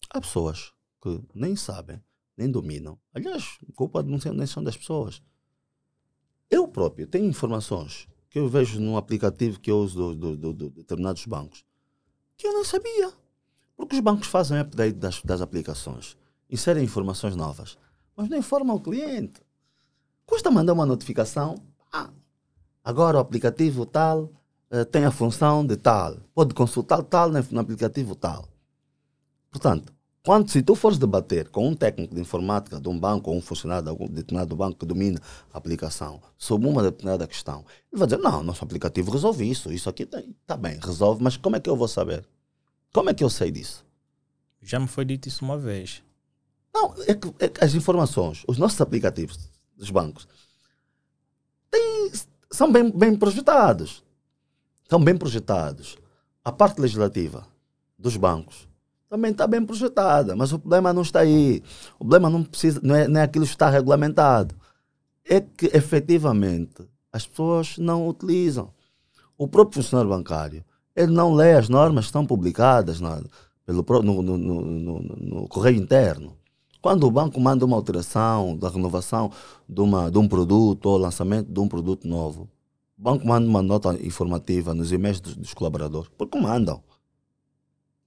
Há pessoas que nem sabem, nem dominam. Aliás, culpa não são das pessoas. Eu próprio tenho informações que eu vejo num aplicativo que eu uso de do, do, do, determinados bancos que eu não sabia. Porque os bancos fazem update das, das aplicações, inserem informações novas, mas não informam o cliente. Custa mandar uma notificação. Ah, agora o aplicativo tal uh, tem a função de tal, pode consultar tal no aplicativo tal. Portanto, quando se tu fores debater com um técnico de informática de um banco ou um funcionário de algum determinado banco que domina a aplicação sobre uma determinada questão, ele vai dizer, não, nosso aplicativo resolve isso, isso aqui está bem, resolve, mas como é que eu vou saber? Como é que eu sei disso? Já me foi dito isso uma vez. Não, é que, é que as informações, os nossos aplicativos dos bancos, têm, são bem, bem projetados estão bem projetados. A parte legislativa dos bancos também está bem projetada, mas o problema não está aí. O problema não precisa, não é, não é aquilo que está regulamentado. É que efetivamente as pessoas não utilizam. O próprio funcionário bancário, ele não lê as normas que estão publicadas na, pelo, no, no, no, no, correio interno. Quando o banco manda uma alteração da renovação de, uma, de um produto ou lançamento de um produto novo, banco manda uma nota informativa nos e-mails dos, dos colaboradores, porque mandam.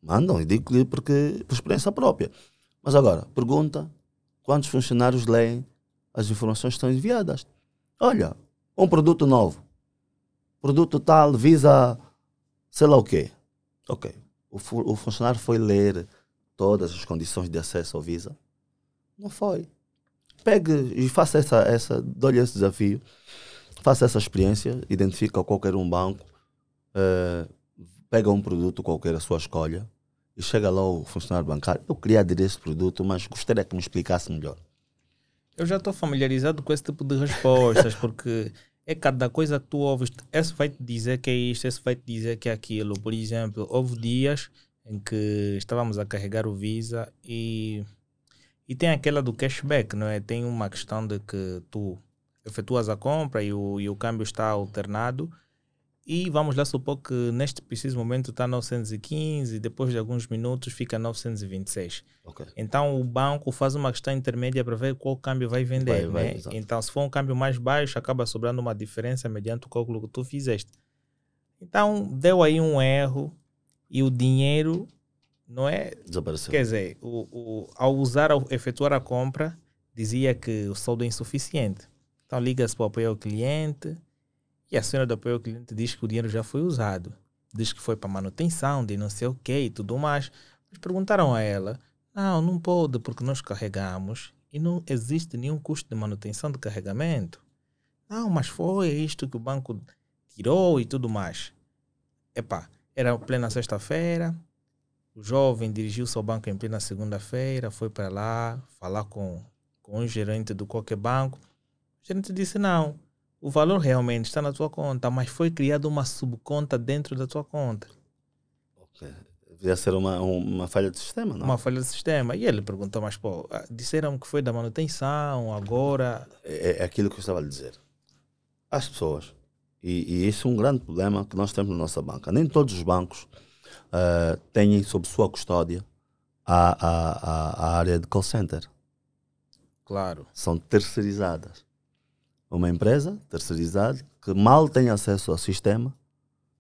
Mandam, e digo-lhe porque, por experiência própria. Mas agora, pergunta quantos funcionários leem as informações que estão enviadas. Olha, um produto novo. Produto tal visa sei lá o quê. Ok. O, o funcionário foi ler todas as condições de acesso ao Visa? Não foi. Pegue e faça essa, essa dou-lhe esse desafio faça essa experiência, identifica qualquer um banco, uh, pega um produto qualquer a sua escolha e chega lá o funcionário bancário. Eu queria aderir esse produto, mas gostaria que me explicasse melhor. Eu já estou familiarizado com esse tipo de respostas, porque é cada coisa que tu ouves. Esse vai te dizer que é isto, esse vai te dizer que é aquilo. Por exemplo, houve dias em que estávamos a carregar o Visa e, e tem aquela do cashback, não é? Tem uma questão de que tu efetuas a compra e o, e o câmbio está alternado e vamos lá supor que neste preciso momento está 915, depois de alguns minutos fica 926. Ok. Então o banco faz uma questão intermédia para ver qual câmbio vai vender. Vai, vai, né? exato. então, se for um câmbio mais baixo, acaba sobrando uma diferença mediante o cálculo que tu fizeste. Então, deu aí um erro e o dinheiro não é. Desapareceu. Quer dizer, o, o, ao usar, ao efetuar a compra, dizia que o saldo é insuficiente. Então, liga-se para o apoio ao cliente e a senhora do apoio ao cliente diz que o dinheiro já foi usado. Diz que foi para manutenção, de não sei o que e tudo mais. Mas perguntaram a ela: não, não pode, porque nós carregamos e não existe nenhum custo de manutenção de carregamento. Não, mas foi isto que o banco tirou e tudo mais. Epá, era plena sexta-feira, o jovem dirigiu-se ao banco em plena segunda-feira, foi para lá falar com, com o gerente do qualquer banco. O gerente disse: não, o valor realmente está na tua conta, mas foi criada uma subconta dentro da tua conta. Ok. Devia ser uma, uma falha de sistema, não? Uma falha de sistema. E ele perguntou: mas pô, ah, disseram que foi da manutenção, agora. É, é aquilo que eu estava a lhe dizer. As pessoas, e, e isso é um grande problema que nós temos na nossa banca. Nem todos os bancos ah, têm sob sua custódia a, a, a, a área de call center. Claro. São terceirizadas. Uma empresa terceirizada que mal tem acesso ao sistema,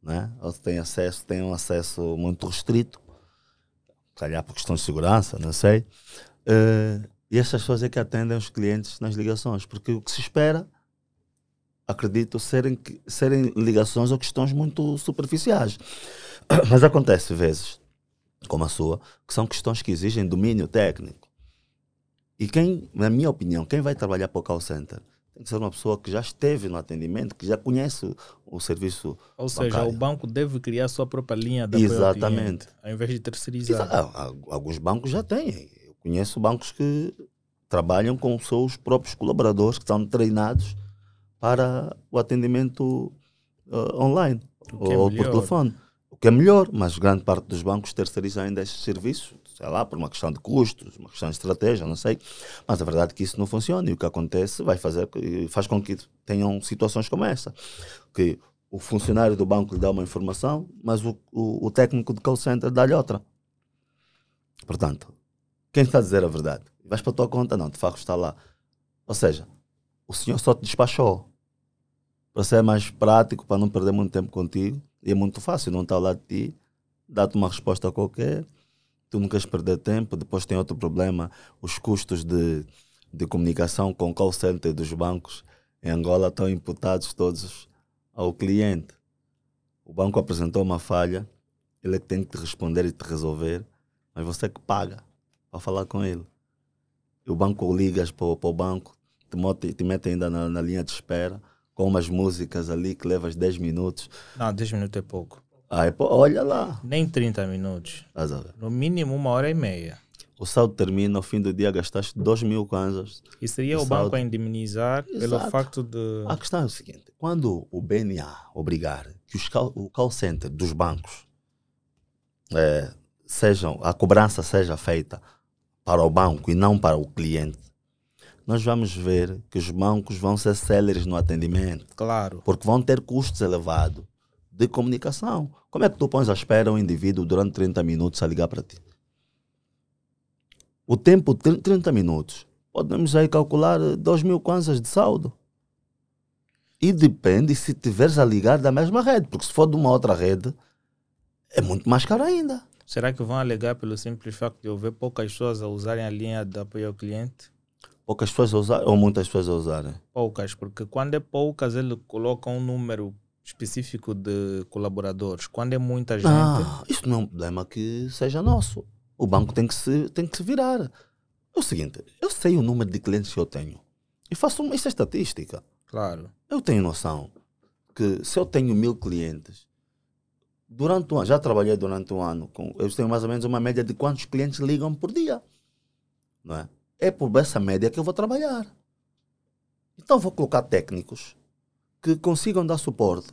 né? ou tem acesso, tem um acesso muito restrito, calhar por questão de segurança, não sei. Eh, e essas pessoas é que atendem os clientes nas ligações, porque o que se espera, acredito, serem, serem ligações ou questões muito superficiais. Mas acontece vezes, como a sua, que são questões que exigem domínio técnico. E quem, na minha opinião, quem vai trabalhar para o call center tem que ser uma pessoa que já esteve no atendimento, que já conhece o, o serviço. Ou seja, bancário. o banco deve criar sua própria linha ao Exatamente. cliente, ao invés de terceirizar. Exa- ah, ah, Alguns bancos já têm. Eu conheço bancos que trabalham com os seus próprios colaboradores, que estão treinados para o atendimento ah, online O que é ou por telefone. O que é melhor, mas grande parte dos bancos terceirizam ainda esses serviços, sei lá, por uma questão de custos, uma questão de estratégia, não sei. Mas a verdade é que isso não funciona e o que acontece vai fazer, faz com que tenham situações como essa. Que o funcionário do banco lhe dá uma informação, mas o, o, o técnico de call center dá-lhe outra. Portanto, quem está a dizer a verdade? Vais para a tua conta? Não, de facto está lá. Ou seja, o senhor só te despachou. Para ser mais prático, para não perder muito tempo contigo, e é muito fácil, não está ao lado de ti, dá-te uma resposta qualquer, tu não queres perder tempo, depois tem outro problema, os custos de, de comunicação com o call center dos bancos em Angola estão imputados todos ao cliente. O banco apresentou uma falha, ele é que tem que te responder e te resolver, mas você é que paga para falar com ele. E o banco ligas para, o- banco, te, te mete ainda na, na linha de espera, com umas músicas ali que levas 10 minutos. Não, 10 minutos é pouco. Aí, pô, olha lá. Nem 30 minutos. Ver? No mínimo uma hora e meia. O saldo termina, ao fim do dia gastaste 2 mil kwanzas. E seria o Exato. banco a indemnizar pelo Exato. facto de. A questão é o seguinte: quando o BNA obrigar que os call, o call center dos bancos eh, sejam, a cobrança seja feita para o banco e não para o cliente, nós vamos ver que os bancos vão ser céleres no atendimento, Claro. porque vão ter custos elevados de comunicação. Como é que tu pões à espera um indivíduo durante 30 minutos a ligar para ti? O tempo, tr- 30 minutos, podemos aí calcular 2 mil kwanzas de saldo. E depende se tiveres a ligar da mesma rede, porque se for de uma outra rede, é muito mais caro ainda. Será que vão alegar pelo simples facto de haver poucas pessoas a usarem a linha de apoio ao cliente? Poucas pessoas a usar, ou muitas pessoas a usarem. Poucas, porque quando é poucas, ele coloca um número específico de colaboradores. Quando é muita gente, Ah, isso não é um problema que seja nosso. O banco tem que se, tem que se virar. É o seguinte, eu sei o número de clientes que eu tenho. E faço uma, isso é estatística. claro. Eu tenho noção que se eu tenho mil clientes, durante um ano, já trabalhei durante um ano, com, eu tenho mais ou menos uma média de quantos clientes ligam por dia. Não é? é por essa média que eu vou trabalhar. Então vou colocar técnicos que consigam dar suporte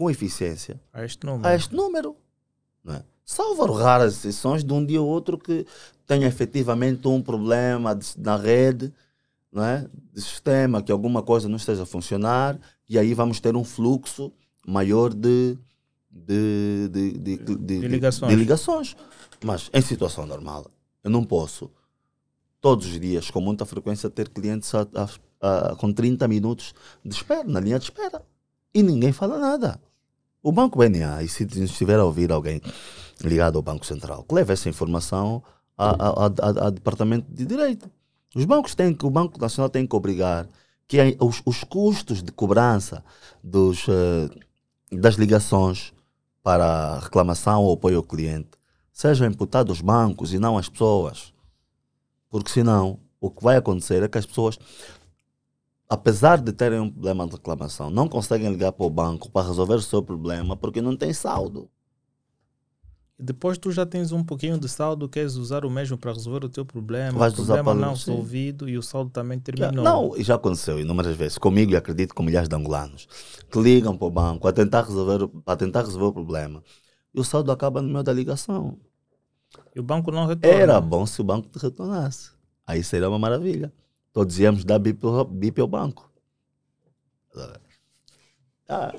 com eficiência A este número. a este número. Não é? Salvo raras exceções de um dia ou outro que tenha efetivamente um problema de- na rede, não é? de sistema, que alguma coisa não esteja a funcionar, e aí vamos ter um fluxo maior de, de, de, de, de- ligações. ligações. Mas em situação normal, eu não posso, todos os dias, com muita frequência, ter clientes a- a- a- com 30 minutos de espera, na linha de espera. E ninguém fala nada. O Banco BNA, e se estiver a ouvir alguém ligado ao Banco Central, que leve essa informação ao Departamento de Direito. Os bancos têm que, o Banco Nacional tem que obrigar que os, os custos de cobrança dos, eh, das ligações para reclamação ou apoio ao cliente sejam imputados aos bancos e não às pessoas. Porque senão, o que vai acontecer é que as pessoas, apesar de terem um problema de reclamação, não conseguem ligar para o banco para resolver o seu problema porque não tem saldo. Depois tu já tens um pouquinho de saldo, queres usar o mesmo para resolver o teu problema. Vais o problema não sim. resolvido e o saldo também Já- terminou. Não, e já aconteceu inúmeras vezes comigo e acredito com milhares de angolanos que ligam para o banco a tentar resolver, para tentar resolver o problema e o saldo acaba no meio da ligação. E o banco não retorna. Era bom se o banco te retornasse. Aí seria uma maravilha. Todos íamos dar bip ao, bip ao banco. Ah,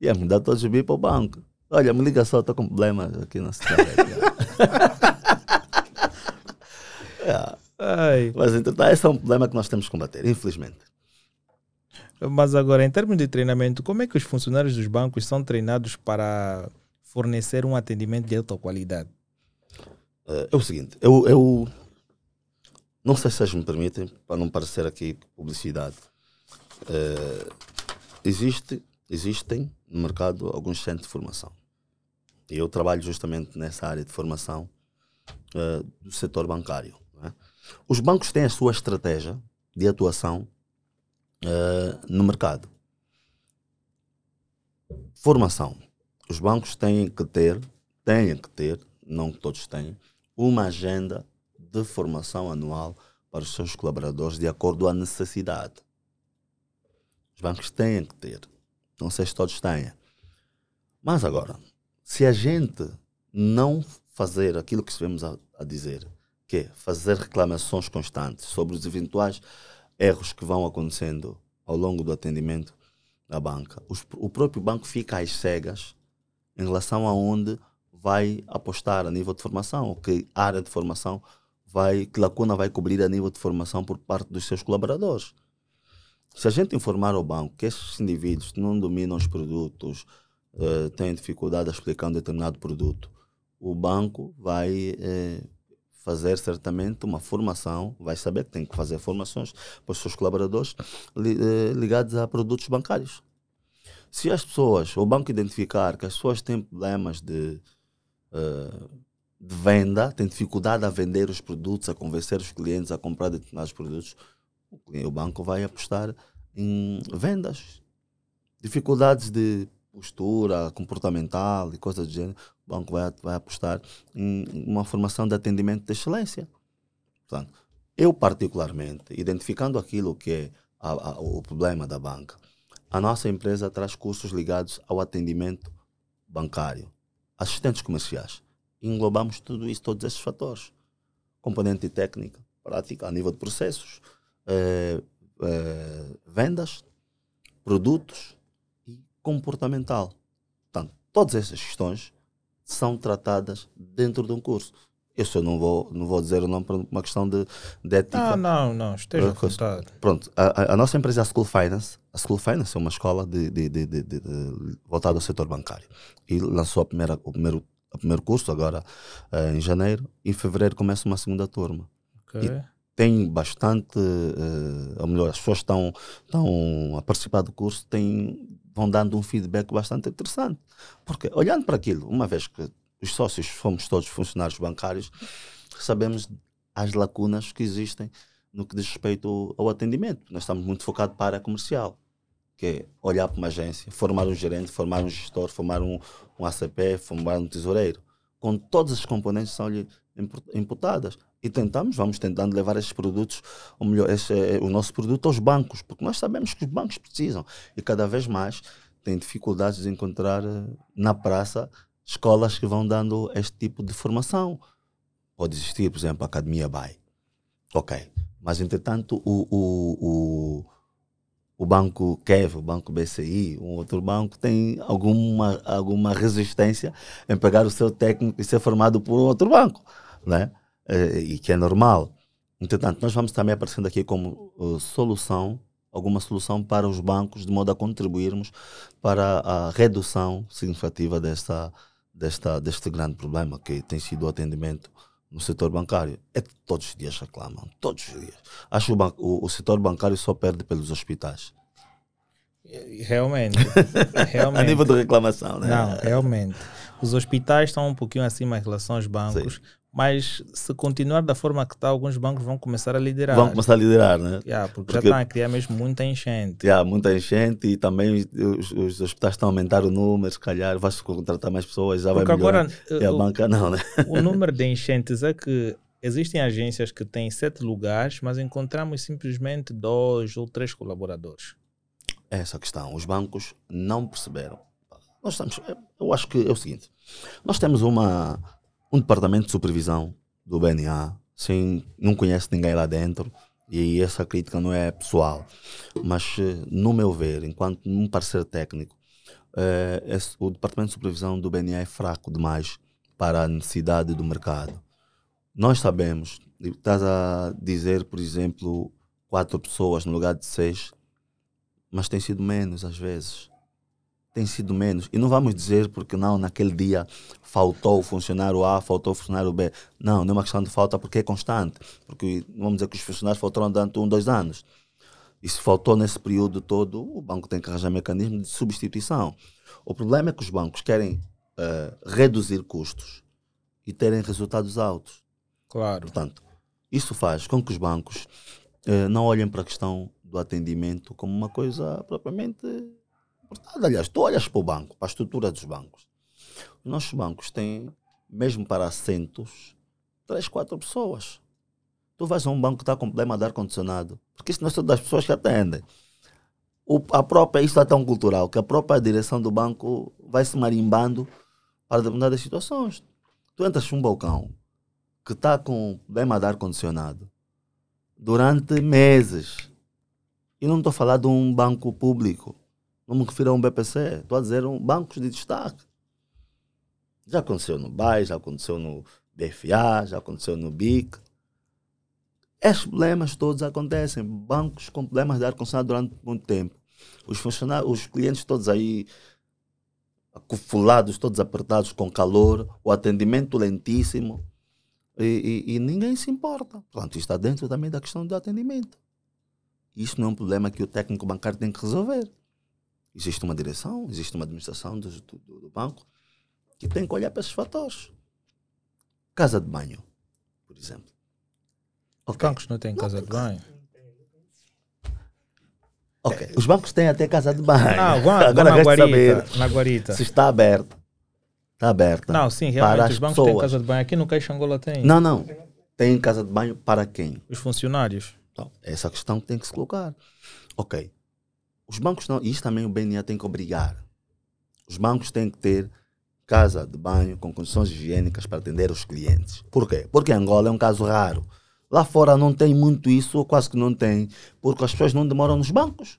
íamos dar todos os bip ao banco. Olha, me liga só, estou com problema aqui na cidade. É. Ai. Mas entretanto, esse é um problema que nós temos que combater, infelizmente. Mas agora, em termos de treinamento, como é que os funcionários dos bancos são treinados para fornecer um atendimento de alta qualidade? Eh, é o seguinte, eu, eu não sei se vocês me permitem, para não parecer aqui publicidade. eh, existe, existem no mercado alguns centros de formação. E eu trabalho justamente nessa área de formação eh, do setor bancário. é? Os bancos têm a sua estratégia de atuação eh, no mercado. Formação. Os bancos têm que ter, têm que ter, não todos têm, uma agenda de formação anual para os seus colaboradores de acordo à necessidade. Os bancos têm que ter. Não sei se todos têm. Mas agora, se a gente não fazer aquilo que estivemos a, a dizer, que é fazer reclamações constantes sobre os eventuais erros que vão acontecendo ao longo do atendimento da banca, os- o próprio banco fica às cegas em relação a onde vai apostar a nível de formação, que área de formação vai, que lacuna vai cobrir a nível de formação por parte dos seus colaboradores. Se a gente informar ao banco que esses indivíduos não dominam os produtos, eh, têm dificuldade a explicar um determinado produto, o banco vai eh, fazer certamente uma formação, vai saber que tem que fazer formações para os seus colaboradores li- eh, ligados a produtos bancários. Se as pessoas, o banco identificar que as pessoas têm problemas de, de venda, têm dificuldade a vender os produtos, a convencer os clientes a comprar determinados produtos, o banco vai apostar em vendas. Dificuldades de postura comportamental e coisas do gênero, o banco vai, vai apostar em uma formação de atendimento de excelência. Portanto, eu particularmente, identificando aquilo que é a- a- o problema da banca, a nossa empresa traz cursos ligados ao atendimento bancário, assistentes comerciais. Englobamos tudo isso, todos esses fatores. Componente técnica, prática, a nível de processos, eh, eh, vendas, produtos e comportamental. Portanto, todas essas questões são tratadas dentro de um curso. Eu só não vou, não vou dizer o nome por uma questão de, de ética. Ah, não, não, esteja à vontade. Pronto, a, a- nossa empresa é a School Finance. A School Finance é uma escola de, de- de- de- voltada ao setor bancário. E lançou a primeira, o, primeiro, o primeiro curso agora eh, em janeiro. Em fevereiro começa uma segunda turma. Ok. Tem bastante, eh, ou melhor, as pessoas estão, estão a participar do curso, têm, vão dando um feedback bastante interessante. Porque olhando para aquilo, uma vez que os sócios fomos todos funcionários bancários, sabemos as lacunas que existem no que diz respeito ao atendimento. Nós estamos muito focados para a área comercial, que é olhar para uma agência, formar um gerente, formar um gestor, formar um, um ACP, formar um tesoureiro. com todas as componentes que são-lhe imputadas. E tentamos, vamos tentando levar esses produtos, ou melhor, esse, eh, o nosso produto aos bancos, porque nós sabemos que os bancos precisam. E cada vez mais têm dificuldades de encontrar eh, na praça escolas que vão dando este tipo de formação. Pode existir, por exemplo, a Academia BAI. Ok. Mas, entretanto, o, o, o, o banco KEV, o banco BCI, um outro banco, tem alguma, alguma resistência em pegar o seu técnico e ser formado por outro banco, né? e que é normal. Entretanto, nós vamos também aparecendo aqui como uh, solução, alguma solução para os bancos, de modo a contribuirmos para a redução significativa desta, desta, deste grande problema que tem sido o atendimento no setor bancário. É todos os dias reclamam, todos os dias. Acho que o, o setor bancário só perde pelos hospitais. Realmente, realmente. a nível de reclamação, né? Não, realmente. Os hospitais estão um pouquinho acima em relação aos bancos, Sim. Mas se continuar da forma que está, alguns bancos vão começar a liderar. Vão começar a liderar, né? Yeah, porque, porque já estão a criar mesmo muita enchente. Yeah, muita enchente e também os, os hospitais estão a aumentar o número, se calhar, vais contratar mais pessoas, já porque vai melhorar. Agora, e a o, banca não, né? O número de enchentes é que existem agências que têm sete lugares, mas encontramos simplesmente dois ou três colaboradores. É essa a questão. Os bancos não perceberam. Nós estamos, eu acho que é o seguinte: nós temos uma, um departamento de supervisão do BNA, sim, não conhece ninguém lá dentro, e essa crítica não é pessoal, mas no meu ver, enquanto um parceiro técnico, é, esse, o departamento de supervisão do BNA é fraco demais para a necessidade do mercado. Nós sabemos, estás a dizer, por exemplo, quatro pessoas no lugar de seis, mas tem sido menos às vezes. Tem sido menos. E não vamos dizer porque não, naquele dia faltou o funcionário A, faltou o funcionário B. Não, não é uma questão de falta porque é constante. Porque vamos dizer que os funcionários faltaram durante um, dois anos. E se faltou nesse período todo, o banco tem que arranjar mecanismo de substituição. O problema é que os bancos querem uh, reduzir custos e terem resultados altos. Claro. Portanto, isso faz com que os bancos uh, não olhem para a questão do atendimento como uma coisa propriamente. Aliás, tu olhas para o banco, para a estrutura dos bancos. Os nossos bancos têm, mesmo para assentos, três, quatro pessoas. Tu vais a um banco que está com problema de ar-condicionado, porque isso não é só das pessoas que atendem. O, a própria, isso é tão cultural, que a própria direção do banco vai se marimbando para determinadas situações. Tu entras num balcão que está com problema de ar-condicionado durante meses e não estou a falar de um banco público. Não me refiro a um BPC. Estou a dizer um bancos de destaque. Já aconteceu no BAI, já aconteceu no BFA, já aconteceu no BIC. Esses problemas todos acontecem. Bancos com problemas de ar-condicionado durante muito tempo. Os funcionários, os clientes todos aí acufulados, todos apertados com calor, o atendimento lentíssimo. E, e, e ninguém se importa. Portanto, está dentro também da questão do atendimento. Isso não é um problema que o técnico bancário tem que resolver. Existe uma direção, existe uma administração do, do, do banco que tem que olhar para esses fatores. Casa de banho, por exemplo. Os okay. bancos não têm casa não, de banho? Ok, os bancos têm até casa de banho. Não, Agora na guarita, saber na guarita. se está aberto. Está aberta. Não, sim, realmente os bancos pessoas. têm casa de banho. Aqui no Caixa Angola tem. Não, não. Tem casa de banho para quem? Os funcionários. Então, essa questão que tem que se colocar. Ok. Os bancos não, isso também o BNA tem que obrigar. Os bancos têm que ter casa de banho com condições higiênicas para atender os clientes. Por quê? Porque Angola é um caso raro. Lá fora não tem muito isso, ou quase que não tem, porque as pessoas não demoram nos bancos.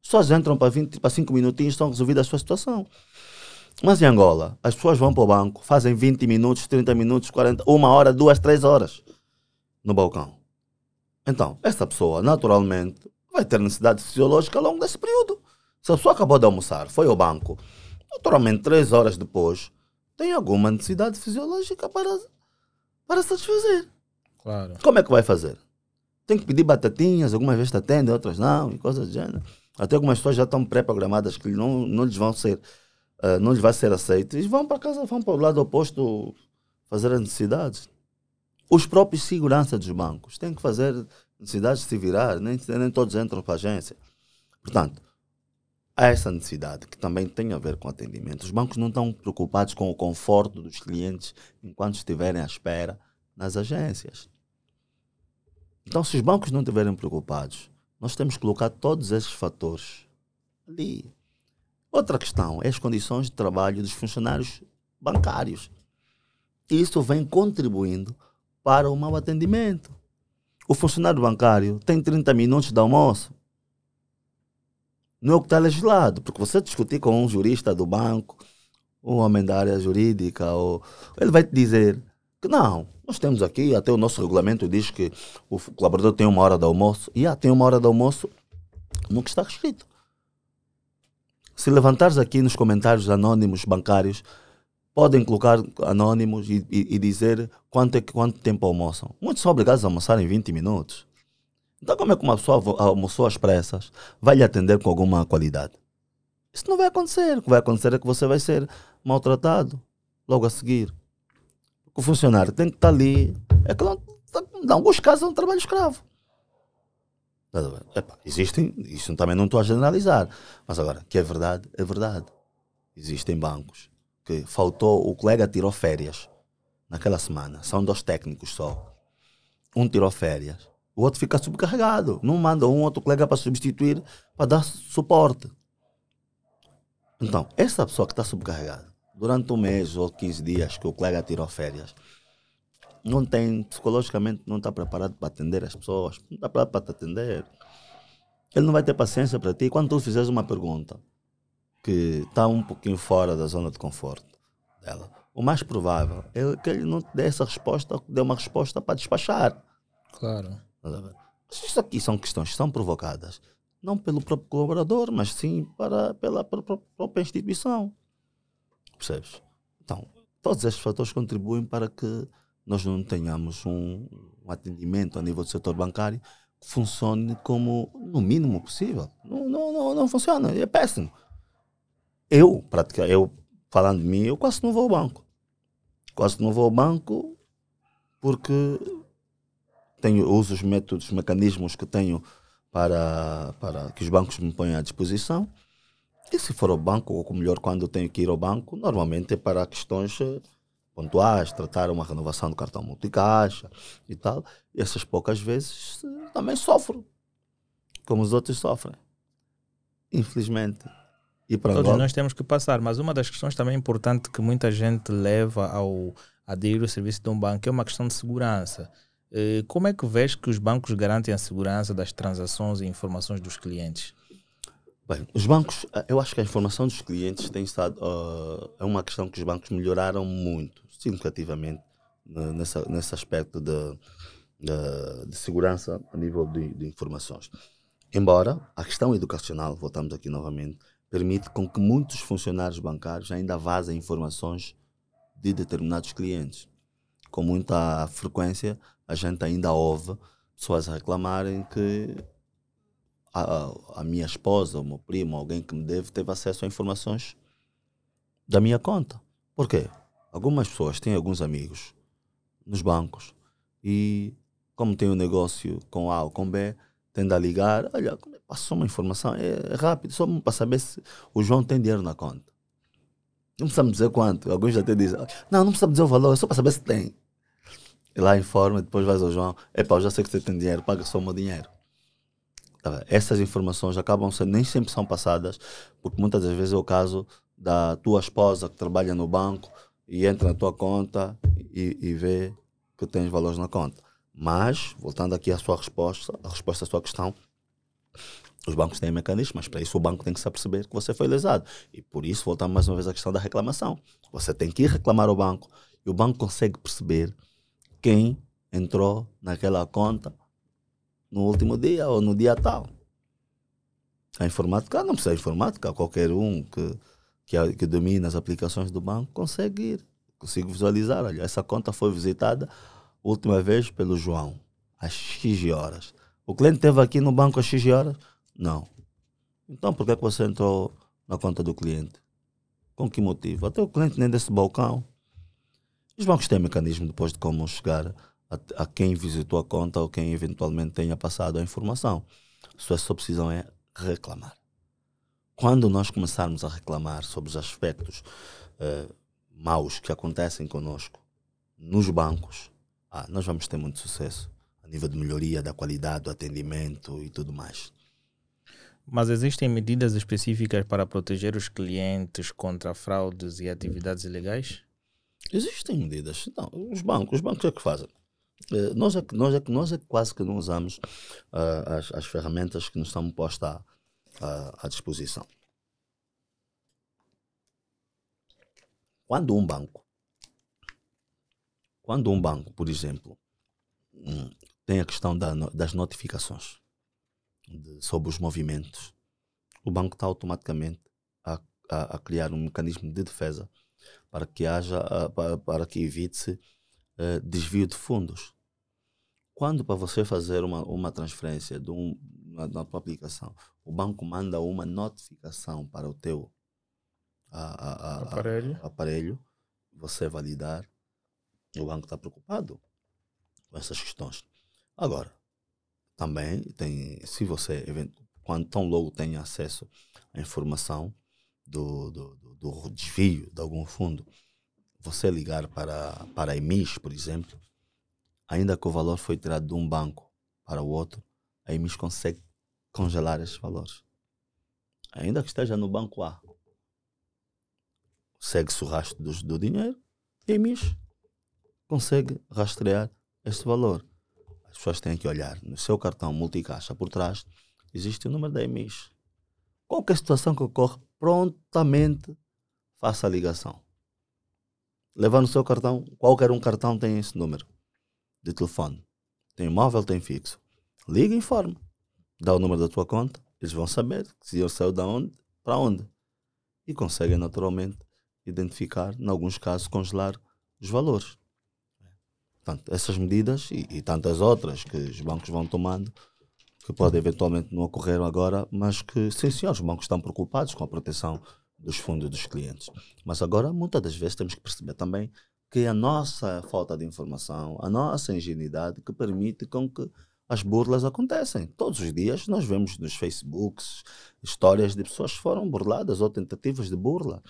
Só entram para 20, para 5 minutinhos estão resolvidas a sua situação. Mas em Angola, as pessoas vão para o banco, fazem 20 minutos, 30 minutos, 40, uma hora, duas, três horas no balcão. Então, essa pessoa, naturalmente, vai ter necessidade fisiológica ao longo desse período. Se a pessoa acabou de almoçar, foi ao banco, naturalmente, três horas depois, tem alguma necessidade fisiológica para, para satisfazer. Claro. Como é que vai fazer? Tem que pedir batatinhas, algumas vezes te atendem, outras não, e coisas do gênero. Até algumas pessoas já estão pré-programadas que não, não lhes vão ser, uh, não lhes vai ser aceito, e vão para casa, vão para o lado oposto fazer as necessidades os próprios seguranças dos bancos têm que fazer necessidades de se virar, nem, nem todos entram para a agência. Portanto, há essa necessidade que também tem a ver com atendimento. Os bancos não estão preocupados com o conforto dos clientes enquanto estiverem à espera nas agências. Então, se os bancos não estiverem preocupados, nós temos que colocar todos esses fatores ali. Outra questão é as condições de trabalho dos funcionários bancários. Isso vem contribuindo para o mau atendimento. O funcionário bancário tem 30 minutos de almoço. Não é o que está legislado, porque você discutir com um jurista do banco, um homem da área jurídica, ou, ele vai te dizer que não, nós temos aqui, até o nosso regulamento diz que o colaborador tem uma hora de almoço. E ah, tem uma hora de almoço no que está escrito. Se levantares aqui nos comentários anônimos bancários, podem colocar anônimos e, e, e dizer quanto, é, quanto tempo almoçam. Muitos são obrigados a almoçar em 20 minutos. Então, como é que uma pessoa almoçou às pressas vai lhe atender com alguma qualidade? Isso não vai acontecer. O que vai acontecer é que você vai ser maltratado logo a seguir. O funcionário tem que estar ali. É que, em alguns casos, é um trabalho escravo. Existem, isso também não estou a generalizar, mas agora, que é verdade, é verdade. Existem bancos que faltou, o colega tirou férias naquela semana, são dois técnicos só. Um tirou férias, o outro fica subcarregado, não manda um outro colega para substituir, para dar suporte. Então, essa pessoa que está subcarregada, durante um mês ou 15 dias que o colega tirou férias, não tem, psicologicamente, não está preparado para atender as pessoas, não está preparado para te atender. Ele não vai ter paciência para ti. Quando tu fizeres uma pergunta que está um pouquinho fora da zona de conforto dela, o mais provável é que ele não dê essa resposta, dê uma resposta para despachar. Claro. Isso aqui são questões que são provocadas, não pelo próprio colaborador, mas sim para, pela, pela própria instituição. Percebes? Então, todos estes fatores contribuem para que nós não tenhamos um, um atendimento a nível do setor bancário que funcione como no mínimo possível. Não, não, não, não funciona, é péssimo. Eu, praticamente, eu falando de mim, eu quase não vou ao banco. Quase não vou ao banco porque tenho, uso os métodos, os mecanismos que tenho para, para que os bancos me ponham à disposição. E se for ao banco, ou melhor, quando tenho que ir ao banco, normalmente é para questões eh, pontuais, tratar uma renovação do cartão multicaixa e tal. E essas poucas vezes eh, também sofro, como os outros sofrem. Infelizmente. E para Todos nós temos que passar, mas uma das questões também importantes que muita gente leva ao aderir ao serviço de um banco é uma questão de segurança. Eh, como é que vês que os bancos garantem a segurança das transações e informações dos clientes? Bem, os bancos, eh, eu acho que a informação dos clientes tem estado. Uh, é uma questão que os bancos melhoraram muito, significativamente, nessa, nesse aspecto de, de, de, segurança a nível de, de informações. Embora a questão educacional, voltamos aqui novamente, permite com que muitos funcionários bancários ainda vazem informações de determinados clientes. Com muita frequência, a gente ainda ouve pessoas reclamarem que a, a minha esposa, o meu primo, alguém que me deve, teve acesso a informações da minha conta. Por quê? Algumas pessoas têm alguns amigos nos bancos e, como tem um negócio com A ou com B, tende a ligar: olha, passou uma informação, é, é rápido, só para saber se o João tem dinheiro na conta. Não precisa me dizer quanto. Alguns até dizem: não, não precisa me dizer o valor, é só para saber se tem. E lá informa, depois vais ao João: epá, eu já sei que você tem dinheiro, paga só o meu dinheiro. Tá essas informações acabam sendo, nem sempre são passadas, porque muitas das vezes é o caso da tua esposa que trabalha no banco e entra na tua conta e, e vê que tens valores na conta. Mas, voltando aqui à sua resposta, a resposta à sua questão, os bancos têm mecanismos, mas para isso o banco tem que se aperceber que você foi lesado. E por isso, voltamos mais uma vez à questão da reclamação. Você tem que ir reclamar ao banco e o banco consegue perceber quem entrou naquela conta no último dia ou no dia tal. A informática não precisa de informática, qualquer um que, que, que domina as aplicações do banco consegue ir, consigo visualizar. Olha, essa conta foi visitada última vez pelo João, às X horas. O cliente esteve aqui no banco às X horas? Não. Então por que, que você entrou na conta do cliente? Com que motivo? Até o cliente nem desse balcão. Os bancos têm mecanismo depois de como chegar a, a, quem visitou a conta ou quem eventualmente tenha passado a informação. Sua opção é reclamar. quando nós começarmos a reclamar sobre os aspectos uh, maus que acontecem conosco nos bancos, ah, nós vamos ter muito sucesso a nível de melhoria da qualidade do atendimento e tudo mais. Mas existem medidas específicas para proteger os clientes contra fraudes e atividades ilegais? Existem medidas. Não, os bancos, os bancos é que fazem. Uh, nós, é que, nós, é que, nós é que quase que não usamos uh, as, as ferramentas que nos estão postas à, à, à disposição. Quando um banco, quando um banco, por exemplo, hum, tem a questão da, das notificações de, sobre os movimentos, o banco está automaticamente a, a, a, criar um mecanismo de defesa para que haja, para, para que evite-se uh, desvio de fundos. Quando para você fazer uma, uma transferência de um, na, na tua aplicação, o banco manda uma notificação para o teu a, a, aparelho. aparelho, você validar, o banco está preocupado com essas questões. Agora, também tem, se você, quando tão logo tem acesso à informação do, do, do, do desvio de algum fundo, você ligar para, para a EMIS, por exemplo, ainda que o valor foi tirado de um banco para o outro, a EMIS consegue congelar esses valores. Ainda que esteja no banco A. Segue-se o rastro do, do dinheiro EMIS consegue rastrear este valor. As pessoas têm que olhar no seu cartão multicaixa por trás, existe o número da EMIS. Qualquer situação que ocorra, prontamente faça a ligação. Levando o seu cartão, qualquer um cartão tem esse número de telefone. Tem móvel, tem fixo. Liga e informa. Dá o número da tua conta, eles vão saber se eu saiu da onde para onde. E conseguem naturalmente identificar, em alguns casos, congelar os valores. Portanto, essas medidas e, e, tantas outras que os bancos vão tomando, que podem eventualmente não ocorrer agora, mas que, sim, senhor, os bancos estão preocupados com a proteção dos fundos dos clientes. Mas agora, muitas das vezes, temos que perceber também que a nossa falta de informação, a nossa ingenuidade, que permite com que as burlas acontecem. Todos os dias nós vemos nos Facebooks histórias de pessoas que foram burladas ou tentativas de burla.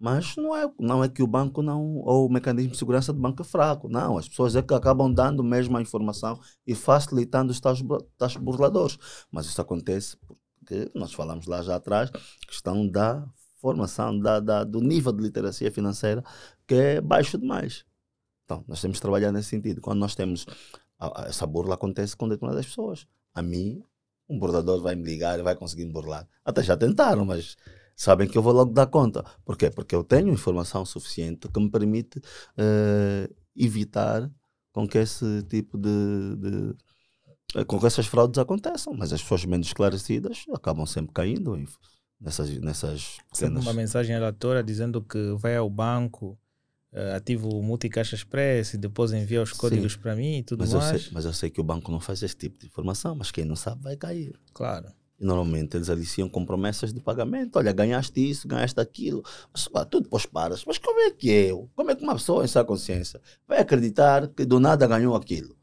Mas não é, não é que o banco não, ou o mecanismo de segurança do banco é fraco. Não, as pessoas é que acabam dando mesmo a informação e facilitando os tais, tais burladores. Mas isso acontece porque nós falamos lá já atrás, questão da formação, da, da, do nível de literacia financeira que é baixo demais. Então, nós temos que trabalhar nesse sentido. Quando nós temos. essa burla acontece com determinadas pessoas. A mim, um bordador vai me ligar e vai conseguir me burlar. Até já tentaram, mas sabem que eu vou logo dar conta. Por quê? Porque eu tenho informação suficiente que me permite uh, evitar com que esse tipo de, de eh, com que essas fraudes aconteçam, mas as pessoas menos esclarecidas acabam sempre caindo nessas nessas pequenas... uma mensagem aleatória dizendo que vai ao banco uh, ativa o multicaixa express e depois envia os códigos para mim e tudo mas mais eu sei, mas eu sei que o banco não faz esse tipo de informação mas quem não sabe vai cair. Claro e normalmente eles aliciam com promessas de pagamento. Olha, ganhaste isso, ganhaste aquilo. Mas pá, tu depois paras. Mas como é que eu, como é que uma pessoa em sua consciência vai acreditar que do nada ganhou aquilo?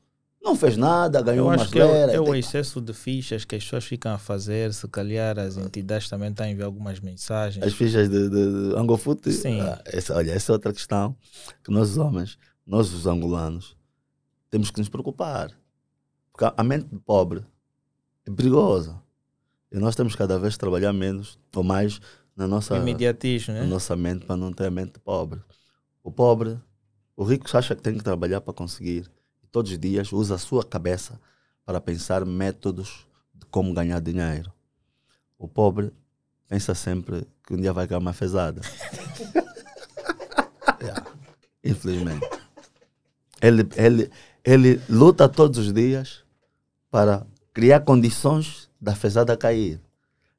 Não fez nada, ganhou uma que é, é o excesso de fichas que as pessoas ficam a fazer. Se calhar as entidades também estão a enviar algumas mensagens. As fichas de, de, de Angofoot? Sim. Ah, essa, olha, essa é outra questão que nós homens, nós os angolanos, temos que nos preocupar. Porque a mente pobre é perigosa. E nós temos cada vez trabalhar menos ou mais na nossa, Imediatismo, né? na nossa mente para não ter a mente pobre. O pobre, o rico acha que tem que trabalhar para conseguir. E todos os dias usa a sua cabeça para pensar métodos de como ganhar dinheiro. O pobre pensa sempre que um dia vai ganhar uma fezada. yeah. Infelizmente. Ele, ele, ele luta todos os dias para criar condições da fezada cair.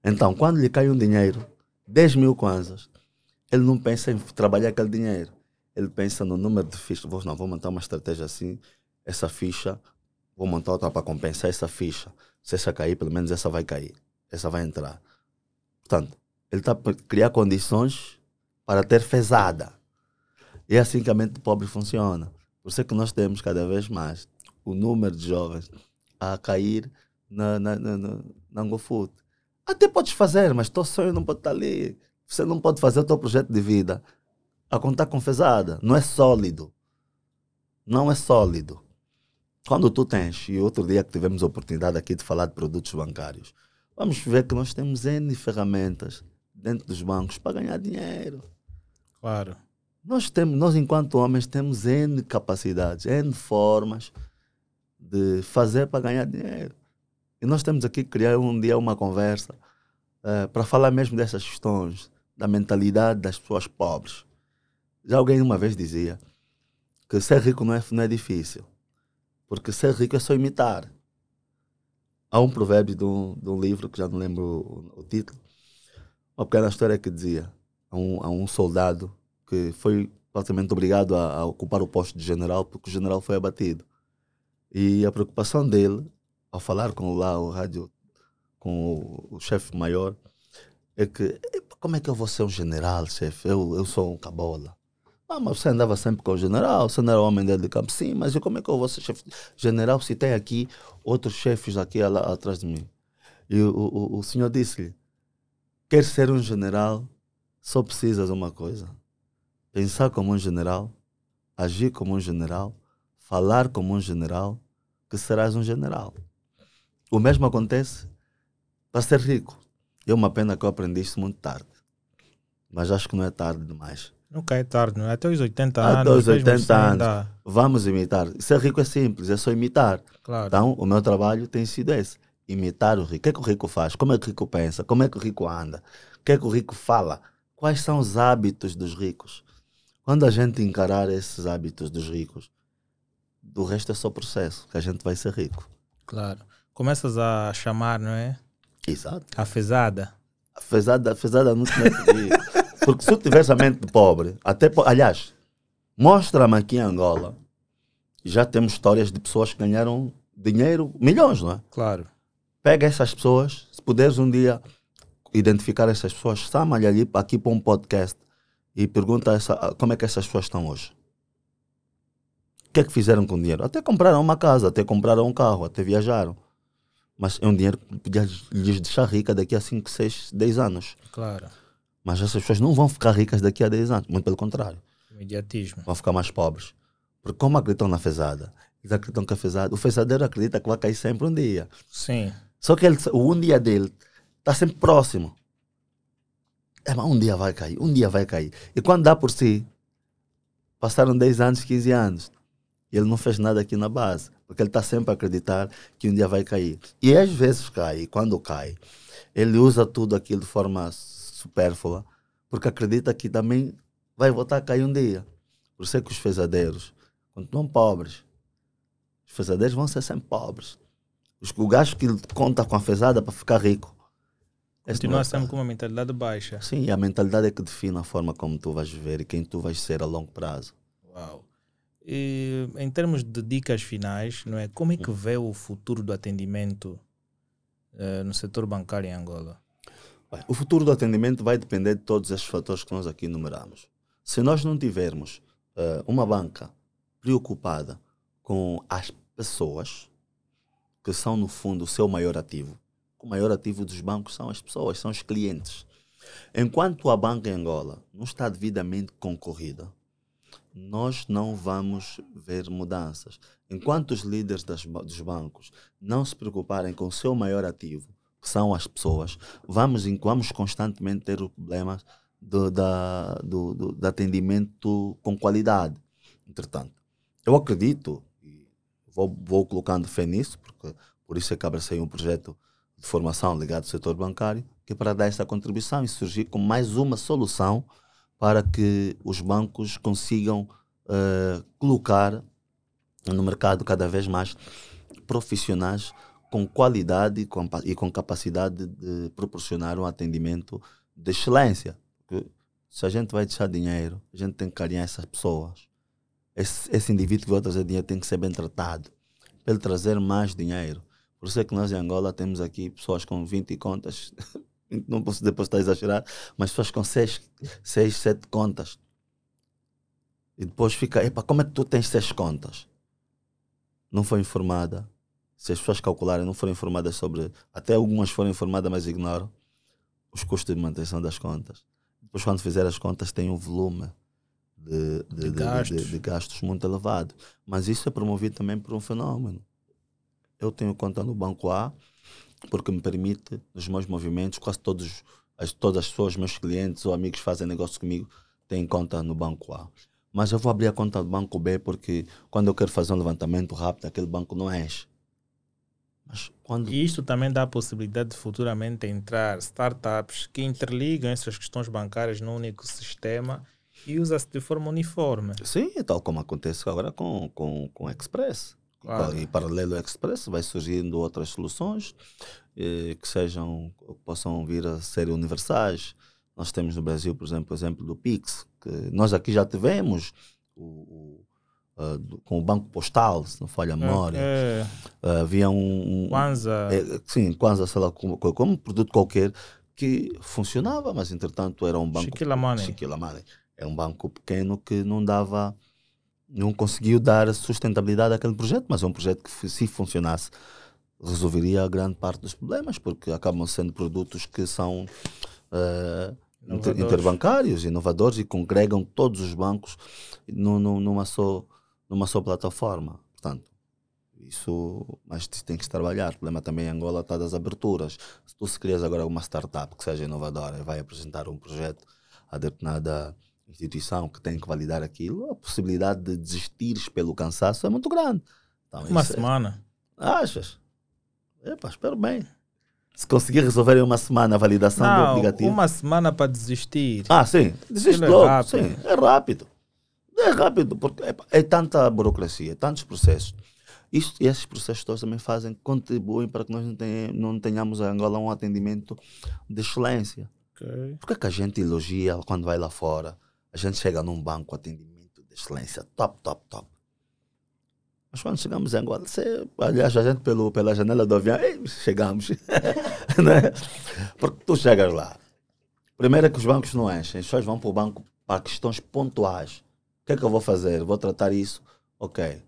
Então, quando lhe cai um dinheiro, 10 mil kwanzas, ele não pensa em trabalhar aquele dinheiro. Ele pensa no número de fichas. Vou, não, vou montar uma estratégia assim, essa ficha, vou montar outra para compensar essa ficha. Se essa cair, pelo menos essa vai cair. Essa vai entrar. Portanto, ele está a criar condições para ter fezada. E é assim que a mente pobre funciona. Por isso é que nós temos cada vez mais o número de jovens a cair na, na, na, na, na Angofoot. Até podes fazer, mas teu sonho não pode estar ali. Você não pode fazer o teu projeto de vida a contar com fezada. Não é sólido. Não é sólido. Quando tu tens, e outro dia que tivemos a oportunidade aqui de falar de produtos bancários, vamos ver que nós temos N ferramentas dentro dos bancos para ganhar dinheiro. Claro. Nós, temos, nós enquanto homens, temos N capacidades, N formas de fazer para ganhar dinheiro. E nós temos aqui que criar um dia uma conversa uh, para falar mesmo dessas questões, da mentalidade das pessoas pobres. Já alguém uma vez dizia que ser rico não é, não é difícil. Porque ser rico é só imitar. Há um provérbio de um, de um livro, que já não lembro o, o título, uma pequena história que dizia a um, a um soldado que foi praticamente obrigado a, a, ocupar o posto de general porque o general foi abatido. E a preocupação dele, ao falar com lá o rádio, com o, o chefe maior, é que como é que eu vou ser um general, chefe? Eu, eu sou um cabola. Ah, mas você andava sempre com o general, você não era homem dele de campo. Sim, mas como é que eu vou ser chefe general se tem aqui outros chefes aqui lá, atrás de mim? E o, o, o senhor disse-lhe, quer ser um general, só precisas de uma coisa. Pensar como um general, agir como um general, falar como um general, que serás um general. O mesmo acontece para ser rico. É uma pena que eu aprendi isso muito tarde. Mas acho que não é tarde demais. Nunca é tarde, não é? Até os 80 Até anos. os 80 assim anos. ainda- Vamos imitar. Ser rico é simples, é só imitar. Claro. Então, o meu trabalho tem sido esse: imitar o rico. O que é que o rico faz? Como é que o rico pensa? Como é que o rico anda? O que é que o rico fala? Quais são os hábitos dos ricos? Quando a gente encarar esses hábitos dos ricos, do resto é só processo, que a gente vai ser rico. Claro. Começas a chamar, não é? Exato. A fezada. A fezada, a fezada não rico. Porque se tu tivesse a mente pobre, até, po- aliás, mostra-me aqui em Angola, já temos histórias de pessoas que ganharam dinheiro, milhões, não é? Claro. pega essas pessoas, se puderes um dia identificar essas pessoas, chama-lhe ali aqui para um podcast e pergunta essa, como é que essas pessoas estão hoje. O que é que fizeram com o dinheiro? Até compraram uma casa, até compraram um carro, até viajaram. Mas é um dinheiro que podia lhes deixar rica daqui a 5, 6, 10 anos. Claro. Mas essas pessoas não vão ficar ricas daqui a 10 anos, muito pelo contrário, Imediatismo. vão ficar mais pobres. Porque como acreditam na fezada, eles acreditam que a fezada, o fezadeiro acredita que vai cair sempre um dia. Sim. Só que ele, o um dia dele está sempre próximo. É, mas um dia vai cair, um dia vai cair. E quando dá por si, passaram 10 anos, 15 anos, e ele não fez nada aqui na base, porque ele está sempre a acreditar que um dia vai cair. E às vezes cai, e quando cai, ele usa tudo aquilo de forma supérflua, porque acredita que também vai voltar a cair um dia. Por isso é que os fezadeiros continuam pobres. Os fezadeiros vão ser sempre pobres. Os, o gajo que conta com a fezada para ficar rico. não Continua é sempre com uma mentalidade baixa. Sim, e a mentalidade é que define a forma como tu vais viver e quem tu vais ser a longo prazo. Uau. E, em termos de dicas finais, não é? Como é que vê o futuro do atendimento eh, no setor bancário em Angola? O futuro do atendimento vai depender de todos esses fatores que nós aqui enumeramos. Se nós não tivermos eh, uma banca preocupada com as pessoas, que são no fundo o seu maior ativo, o maior ativo dos bancos são as pessoas, são os clientes. Enquanto a banca em Angola não está devidamente concorrida, nós não vamos ver mudanças. Enquanto os líderes das dos bancos não se preocuparem com o seu maior ativo, que são as pessoas, vamos, vamos constantemente ter o problema do, da, do, do, do atendimento com qualidade. Entretanto, eu acredito, e vou, vou colocando fé nisso, porque por isso é que abracei um projeto de formação ligado ao setor bancário, que é para dar essa contribuição e surgir com mais uma solução para que os bancos consigam eh, colocar no mercado cada vez mais profissionais com qualidade com, e com capacidade de proporcionar um atendimento de excelência. Porque se a gente vai deixar dinheiro, a gente tem que carinhar essas pessoas. Esse, esse indivíduo que vai trazer dinheiro tem que ser bem tratado para ele trazer mais dinheiro. Por isso é que nós em Angola temos aqui pessoas com 20 contas, não posso depois estar a exagerar, mas pessoas com 6, 6 7 contas. E depois fica, epa, como é que tu tens 6 contas? Não foi informada. Se as pessoas calcularem, não foram informadas sobre. Até algumas foram informadas, mas ignoram. os custos de manutenção das contas. Depois, quando fizer as contas, tem um volume de, de, de, gastos. de, gastos muito elevado. Mas isso é promovido também por um fenômeno. Eu tenho conta no Banco A porque me permite, nos meus movimentos, quase todos as, todas as pessoas, meus clientes ou amigos que fazem negócio comigo, têm conta no Banco A. Mas eu vou abrir a conta do Banco B porque quando eu quero fazer um levantamento rápido, aquele banco não enche. Mas quando... E isto também dá a possibilidade de futuramente entrar startups que interligam essas questões bancárias num único sistema e usa-se de forma uniforme. Sim, tal como acontece agora com, com, com o Express. Claro. E paralelo ao Express vai surgindo outras soluções eh, que sejam, possam vir a ser universais. Nós temos no Brasil, por exemplo, o exemplo do Pix, que nós aqui já tivemos o, o uh, com o Banco Postal, se não falha a memória. É. Uh, havia um. um Kwanza. É, sim, Kwanza, sei lá, como, como um produto qualquer que funcionava, mas entretanto era um banco. Chiquila Money. Chiquila Money. É um banco pequeno que não dava não conseguiu dar sustentabilidade àquele projeto, mas é um projeto que, se funcionasse, resolveria a grande parte dos problemas, porque acabam sendo produtos que são uh, inter, interbancários, inovadores e congregam todos os bancos numa, só, numa só plataforma. Portanto, isso, mas tem que se trabalhar. O problema também em Angola está das aberturas. Se tu se crias agora uma startup que seja inovadora e vai apresentar um projeto a determinada instituição que tem que validar aquilo, a possibilidade de desistires pelo cansaço é muito grande. Então, uma é- semana. É... Achas? Epa, espero bem. Se conseguir resolver em uma semana a validação Não, do aplicativo. Uma semana para desistir. Ah, sim. Desiste é logo. É sim, é rápido. É rápido, porque é, é tanta burocracia, tantos processos. Isto, e esses processos todos também fazem, contribuem para que nós não, tenhamos, não tenhamos em Angola um atendimento de excelência. Okay. Por que, é que a gente elogia quando vai lá fora? A gente chega num banco, atendimento de excelência, top, top, top. Mas quando chegamos em Angola, você, aliás, a gente pelo, pela janela do avião, ei, chegamos. né? Porque tu chegas lá. Primeiro é que os bancos não enchem, as vão para o banco para questões pontuais. O que é que eu vou fazer? Vou tratar isso? Ok.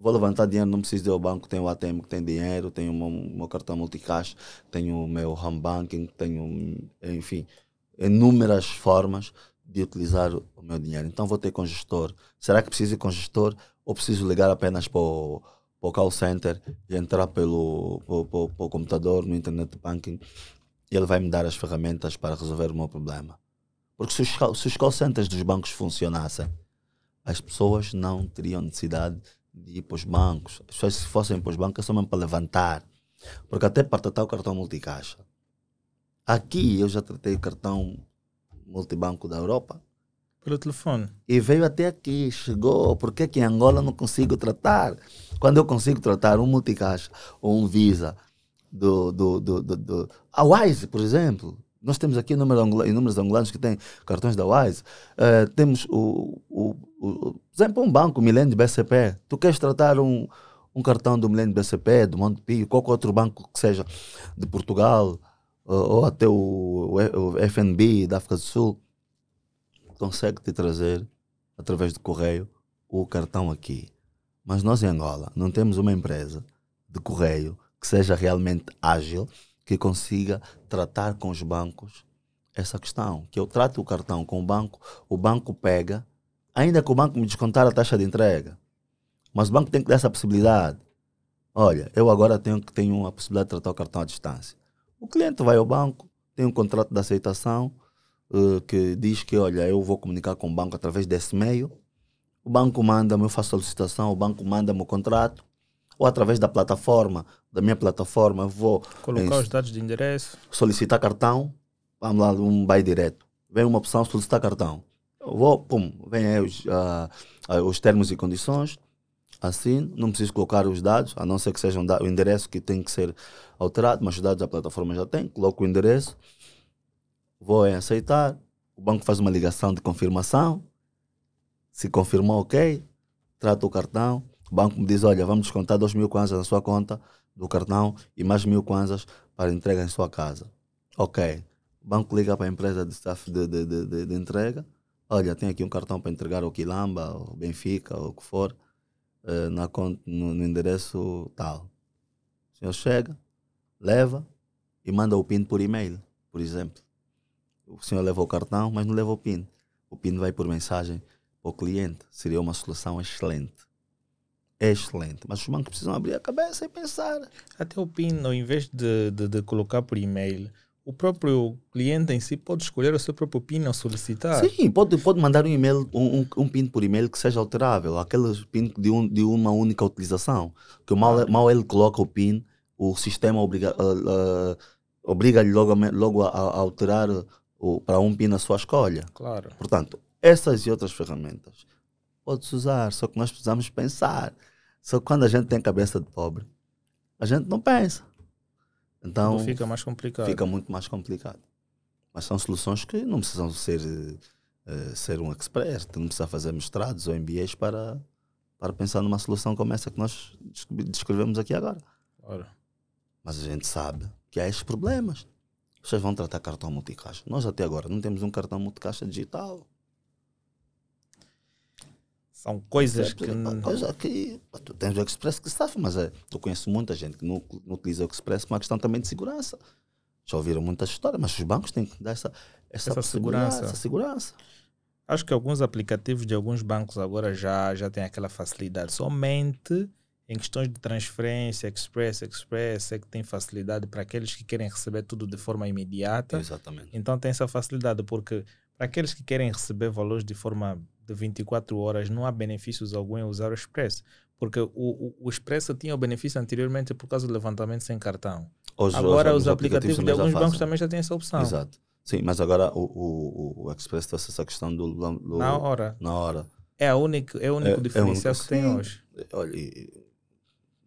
Vou levantar dinheiro, não preciso ir ao banco, tenho o ATM que tem dinheiro, tenho o meu, cartão multicash, tenho o meu home banking, tenho, enfim, inúmeras formas de utilizar o meu dinheiro. Então vou ter com gestor. Será que preciso ir com gestor ou preciso ligar apenas para o, para o call center e entrar pelo, para o computador, no internet banking e ele vai me dar as ferramentas para resolver o meu problema? Porque se os, se os call centers dos bancos funcionassem, as pessoas não teriam necessidade de ir para os bancos. As pessoas, se fossem para os bancos, é só mesmo para levantar. Porque até para tratar o cartão multicaixa. Aqui eu já tratei o cartão multibanco da Europa. Pelo telefone. E veio até aqui, chegou. Por que em Angola não consigo tratar? Quando eu consigo tratar um multicaixa ou um Visa do, do, do, do, do a Wise, por exemplo. Nós temos aqui inúmeros angolanos que têm cartões da Wise. Uh, temos o, o, o, por exemplo, um banco, Milênio BCP. Tu queres tratar um, um cartão do Milênio BCP, do Montepio, qualquer outro banco que seja de Portugal, ou até o, o FNB da África do Sul, consegue te trazer, através do correio, o cartão aqui. Mas nós em Angola não temos uma empresa de correio que seja realmente ágil, que consiga tratar com os bancos essa questão. Que eu trato o cartão com o banco, o banco pega, ainda que o banco me descontar a taxa de entrega. Mas o banco tem que dar essa possibilidade. Olha, eu agora tenho, tenho a possibilidade de tratar o cartão à distância. O cliente vai ao banco, tem um contrato de aceitação uh, que diz que, olha, eu vou comunicar com o banco através desse meio. O banco manda-me, eu faço solicitação, o banco manda-me o contrato. Ou através da plataforma, da minha plataforma, eu vou... Colocar em, os dados de endereço. Solicitar cartão, vamos lá, um buy direto. Vem uma opção, solicitar cartão. Eu vou, pum, vem aí os, uh, os termos e condições assim, não preciso colocar os dados, a não ser que seja o endereço que tem que ser alterado, mas os dados a plataforma já tem, coloco o endereço, vou em aceitar, o banco faz uma ligação de confirmação, se confirmou ok, trata o cartão, o banco me diz, olha, vamos descontar 2 mil kwanzas na sua conta do cartão e mais mil kwanzas para entrega em sua casa. Ok. O banco liga para a empresa de staff de, de, de, de entrega, olha, tem aqui um cartão para entregar ao Quilamba, ao Benfica, ou o que for, uh, na, no, no, endereço tal. O senhor chega, leva e manda o PIN por e-mail, por exemplo. o senhor leva o cartão, mas não leva o PIN. O PIN vai por mensagem para o cliente. Seria uma solução excelente. Excelente. Mas os bancos precisam abrir a cabeça e pensar. Até o PIN, ao invés de, de, de colocar por e-mail, o próprio cliente em si pode escolher o seu próprio PIN ao solicitar. Sim, pode, pode mandar um e-mail, um, um, PIN por e-mail que seja alterável, aquele PIN de, um, de uma única utilização. Que mal, mal ele coloca o PIN, o sistema obriga, uh, uh, obriga-lhe logo, a, logo a, a alterar o, para um PIN a sua escolha. Claro. Portanto, essas e outras ferramentas pode-se usar, só que nós precisamos pensar. Só que quando a gente tem cabeça de pobre, a gente não pensa. Então Tudo fica mais complicado. fica muito mais complicado. Mas são soluções que não precisam ser, uh, ser um expert, não precisa fazer mestrados ou MBAs para, para pensar numa solução como essa que nós descrevemos aqui agora. Claro. Mas a gente sabe que há estes problemas. Vocês vão tratar cartão multicaixa. Nós até agora não temos um cartão multicaixa digital. São coisas que. Que pá, tu tens o Express que sabe, mas é, eu conheço muita gente que não, não utiliza o Express por uma questão também de segurança. Já ouviram muitas histórias, mas os bancos têm que dar essa, essa, Essa segurança. Essa segurança. Acho que alguns aplicativos de alguns bancos agora já, já têm aquela facilidade. Somente em questões de transferência, Express, Express, é que tem facilidade para aqueles que querem receber tudo de forma imediata. Exatamente. Então tem essa facilidade, porque para aqueles que querem receber valores de forma de 24 horas, não há benefícios algum em usar o Express. Porque o, o, o Express tinha o benefício anteriormente por causa do levantamento sem cartão. Hoje, Agora hoje, os aplicativos de também já alguns bancos também já têm essa opção. Exato. Sim, mas agora o, o, o Express trouxe essa questão do, do- Na hora. na hora. É, a único, é o único É- é diferencial único- que tem sim. hoje. Olha, e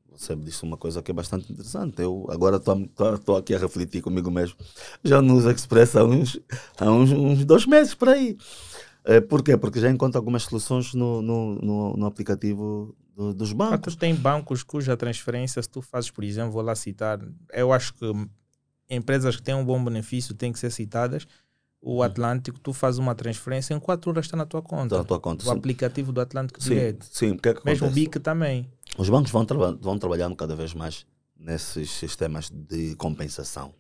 você me disse uma coisa que é bastante interessante. Eu agora estou aqui a refletir comigo mesmo. Já não uso Express há uns, há uns, uns dois meses por aí. É, por quê? Porque já encontro algumas soluções no, no, no, no aplicativo do- dos Ah, bancos. tem bancos cuja transferência, se tu fazes, por exemplo, vou lá citar, eu acho que empresas que têm um bom benefício têm que ser citadas. O Atlântico, tu fazes uma transferência, em 4 horas está na tua conta. Está na tua conta. O Sim, aplicativo do Atlântico sim, Direto. sim. O que é que Mesmo o? BIC também. Os bancos vão, traba- vão trabalhando cada vez mais nesses sistemas de compensação.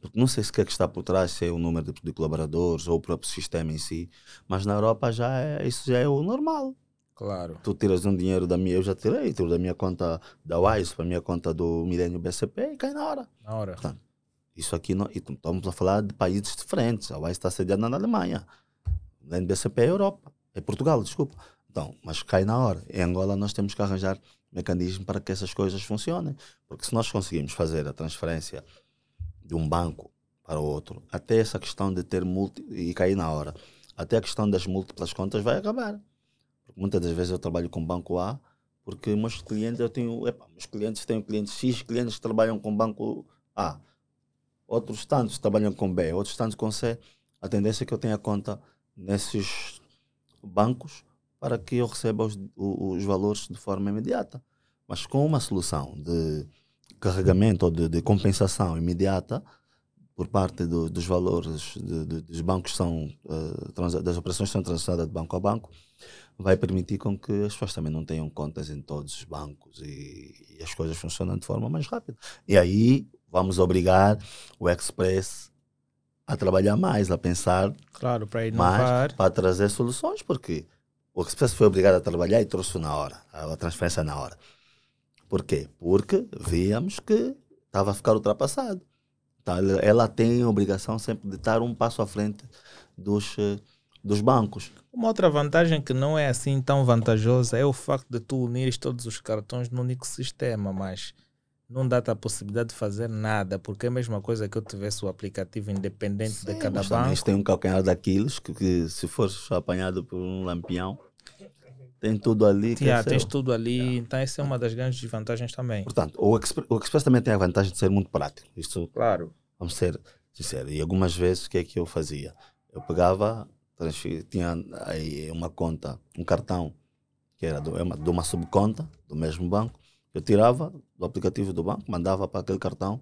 Porque não sei se o que é que está por trás, se é o número de, de colaboradores ou o próprio sistema em si, mas na Europa já é, isso já é o normal. Claro. Tu tiras um dinheiro da minha, eu já tirei, tiro da minha conta da Wise para a minha conta do Milênio BCP e cai na hora. Na hora. Isso aqui, não, e estamos a falar de países diferentes. A Wise está sediada na Alemanha. O Milênio BCP é Europa, é Portugal, desculpa. Então, mas cai na hora. Em Angola nós temos que arranjar mecanismo para que essas coisas funcionem. Porque se nós conseguimos fazer a transferência de um banco para o outro, até essa questão de ter multi e cair na hora, até a questão das múltiplas contas vai acabar. Porque muitas das vezes eu trabalho com banco A, porque meus clientes, eu tenho, epa, meus clientes têm clientes X, clientes trabalham com banco A, outros tantos trabalham com B, outros tantos com C. A tendência é que eu tenha conta nesses bancos para que eu receba os, os valores de forma imediata. Mas com uma solução de carregamento ou de, de compensação imediata por parte do- dos valores de- de- dos bancos que são eh, transa- das operações são transacionadas de banco a banco vai permitir com que as pessoas também não tenham contas em todos os bancos e, e as coisas funcionam de forma mais rápida. E aí vamos obrigar o Express a trabalhar mais, a pensar Claro, para inovar. para trazer soluções, porque o Express foi obrigado a trabalhar e trouxe na hora, a transferência na hora. Por quê? Porque víamos que estava a ficar ultrapassado. Então, ela- tem a obrigação sempre de estar um passo à frente dos, eh, dos bancos. Uma outra vantagem que não é assim tão vantajosa é o facto de tu unires todos os cartões num único sistema, mas não dá-te a possibilidade de fazer nada, porque é a mesma coisa que eu tivesse o aplicativo independente de Sim, cada mas banco. isto tem um calcanhar daqueles que, que se fores apanhado por um lampião, tem tudo ali que Yeah, é seu. tens tudo ali, então essa é uma das grandes desvantagens também. Portanto, o Express, o Express também tem a vantagem de ser muito prático. Isto Claro. Vamos ser sinceros. E algumas vezes o que é que eu fazia? Eu pegava, tinha aí uma conta, um cartão, que era do- é uma- de uma subconta do mesmo banco. Eu tirava do aplicativo do banco, mandava para aquele cartão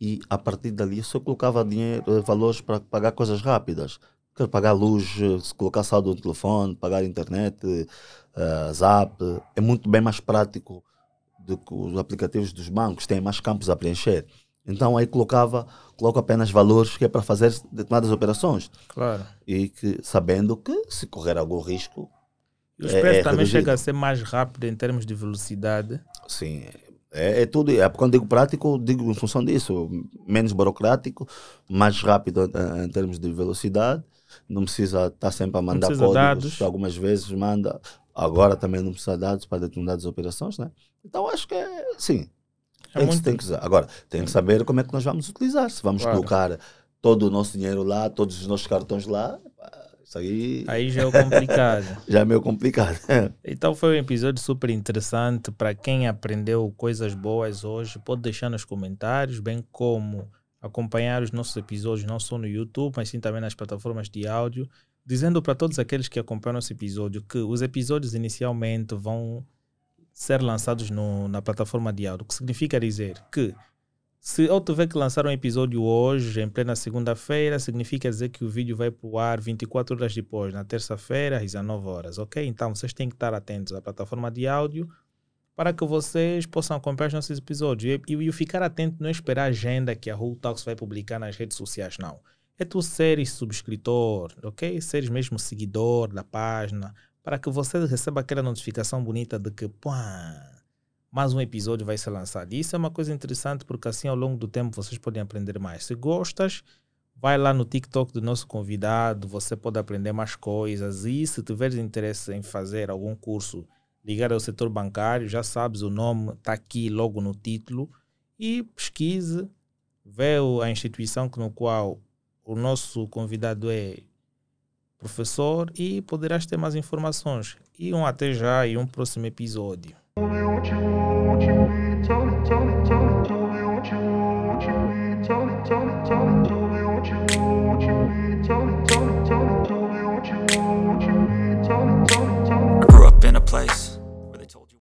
e a partir dali eu só colocava dinheiro, valores para pagar coisas rápidas. Quero pagar luz, eh, se colocar saldo no telefone, pagar internet, eh, zap. É muito bem mais prático do que os aplicativos dos bancos, têm mais campos a preencher. Então aí colocava, coloco apenas valores que é para fazer determinadas operações. Claro. E que sabendo que se correr algum risco. E o preço é, é também reduzido. chega a ser mais rápido em termos de velocidade. Sim, é, é, tudo. É, quando digo prático, digo em função disso. Menos burocrático, mais rápido em, em termos de velocidade. Não precisa estar sempre a mandar códigos. Dados. Algumas vezes manda. Agora também não precisa de dados para determinadas operações, né? Então acho que é, sim. É tem, muito... que, tem que Agora, tem que saber como é que nós vamos utilizar. Se vamos claro. colocar todo o nosso dinheiro lá, todos os nossos cartões lá, isso aí. Aí já é complicado. já é meio complicado. então foi um episódio super interessante. Para quem aprendeu coisas boas hoje, pode deixar nos comentários, bem como acompanhar os nossos episódios não só no YouTube, mas sim também nas plataformas de áudio. Dizendo para todos aqueles que acompanham esse episódio que os episódios inicialmente vão ser lançados no, na plataforma de áudio, o que significa dizer que se eu tiver que lançar um episódio hoje, em plena segunda-feira, significa dizer que o vídeo vai para o ar 24 horas depois, na terça-feira, às 19 horas, ok? Então vocês têm que estar atentos à plataforma de áudio para que vocês possam acompanhar os nossos episódios. E, e, e ficar atento, não esperar a agenda que a Whole Talks vai publicar nas redes sociais, não. É tu seres subscritor, ok? Seres mesmo seguidor da página, para que você receba aquela notificação bonita de que, pô, mais um episódio vai ser lançado. E isso é uma coisa interessante porque assim ao longo do tempo vocês podem aprender mais. Se gostas, vai lá no TikTok do nosso convidado, você pode aprender mais coisas. E se tiveres interesse em fazer algum curso ligado ao setor bancário, já sabes, o nome está aqui logo no título. E pesquise, vê a instituição no qual o nosso convidado é professor e poderás ter mais informações. E um até já e um próximo episódio.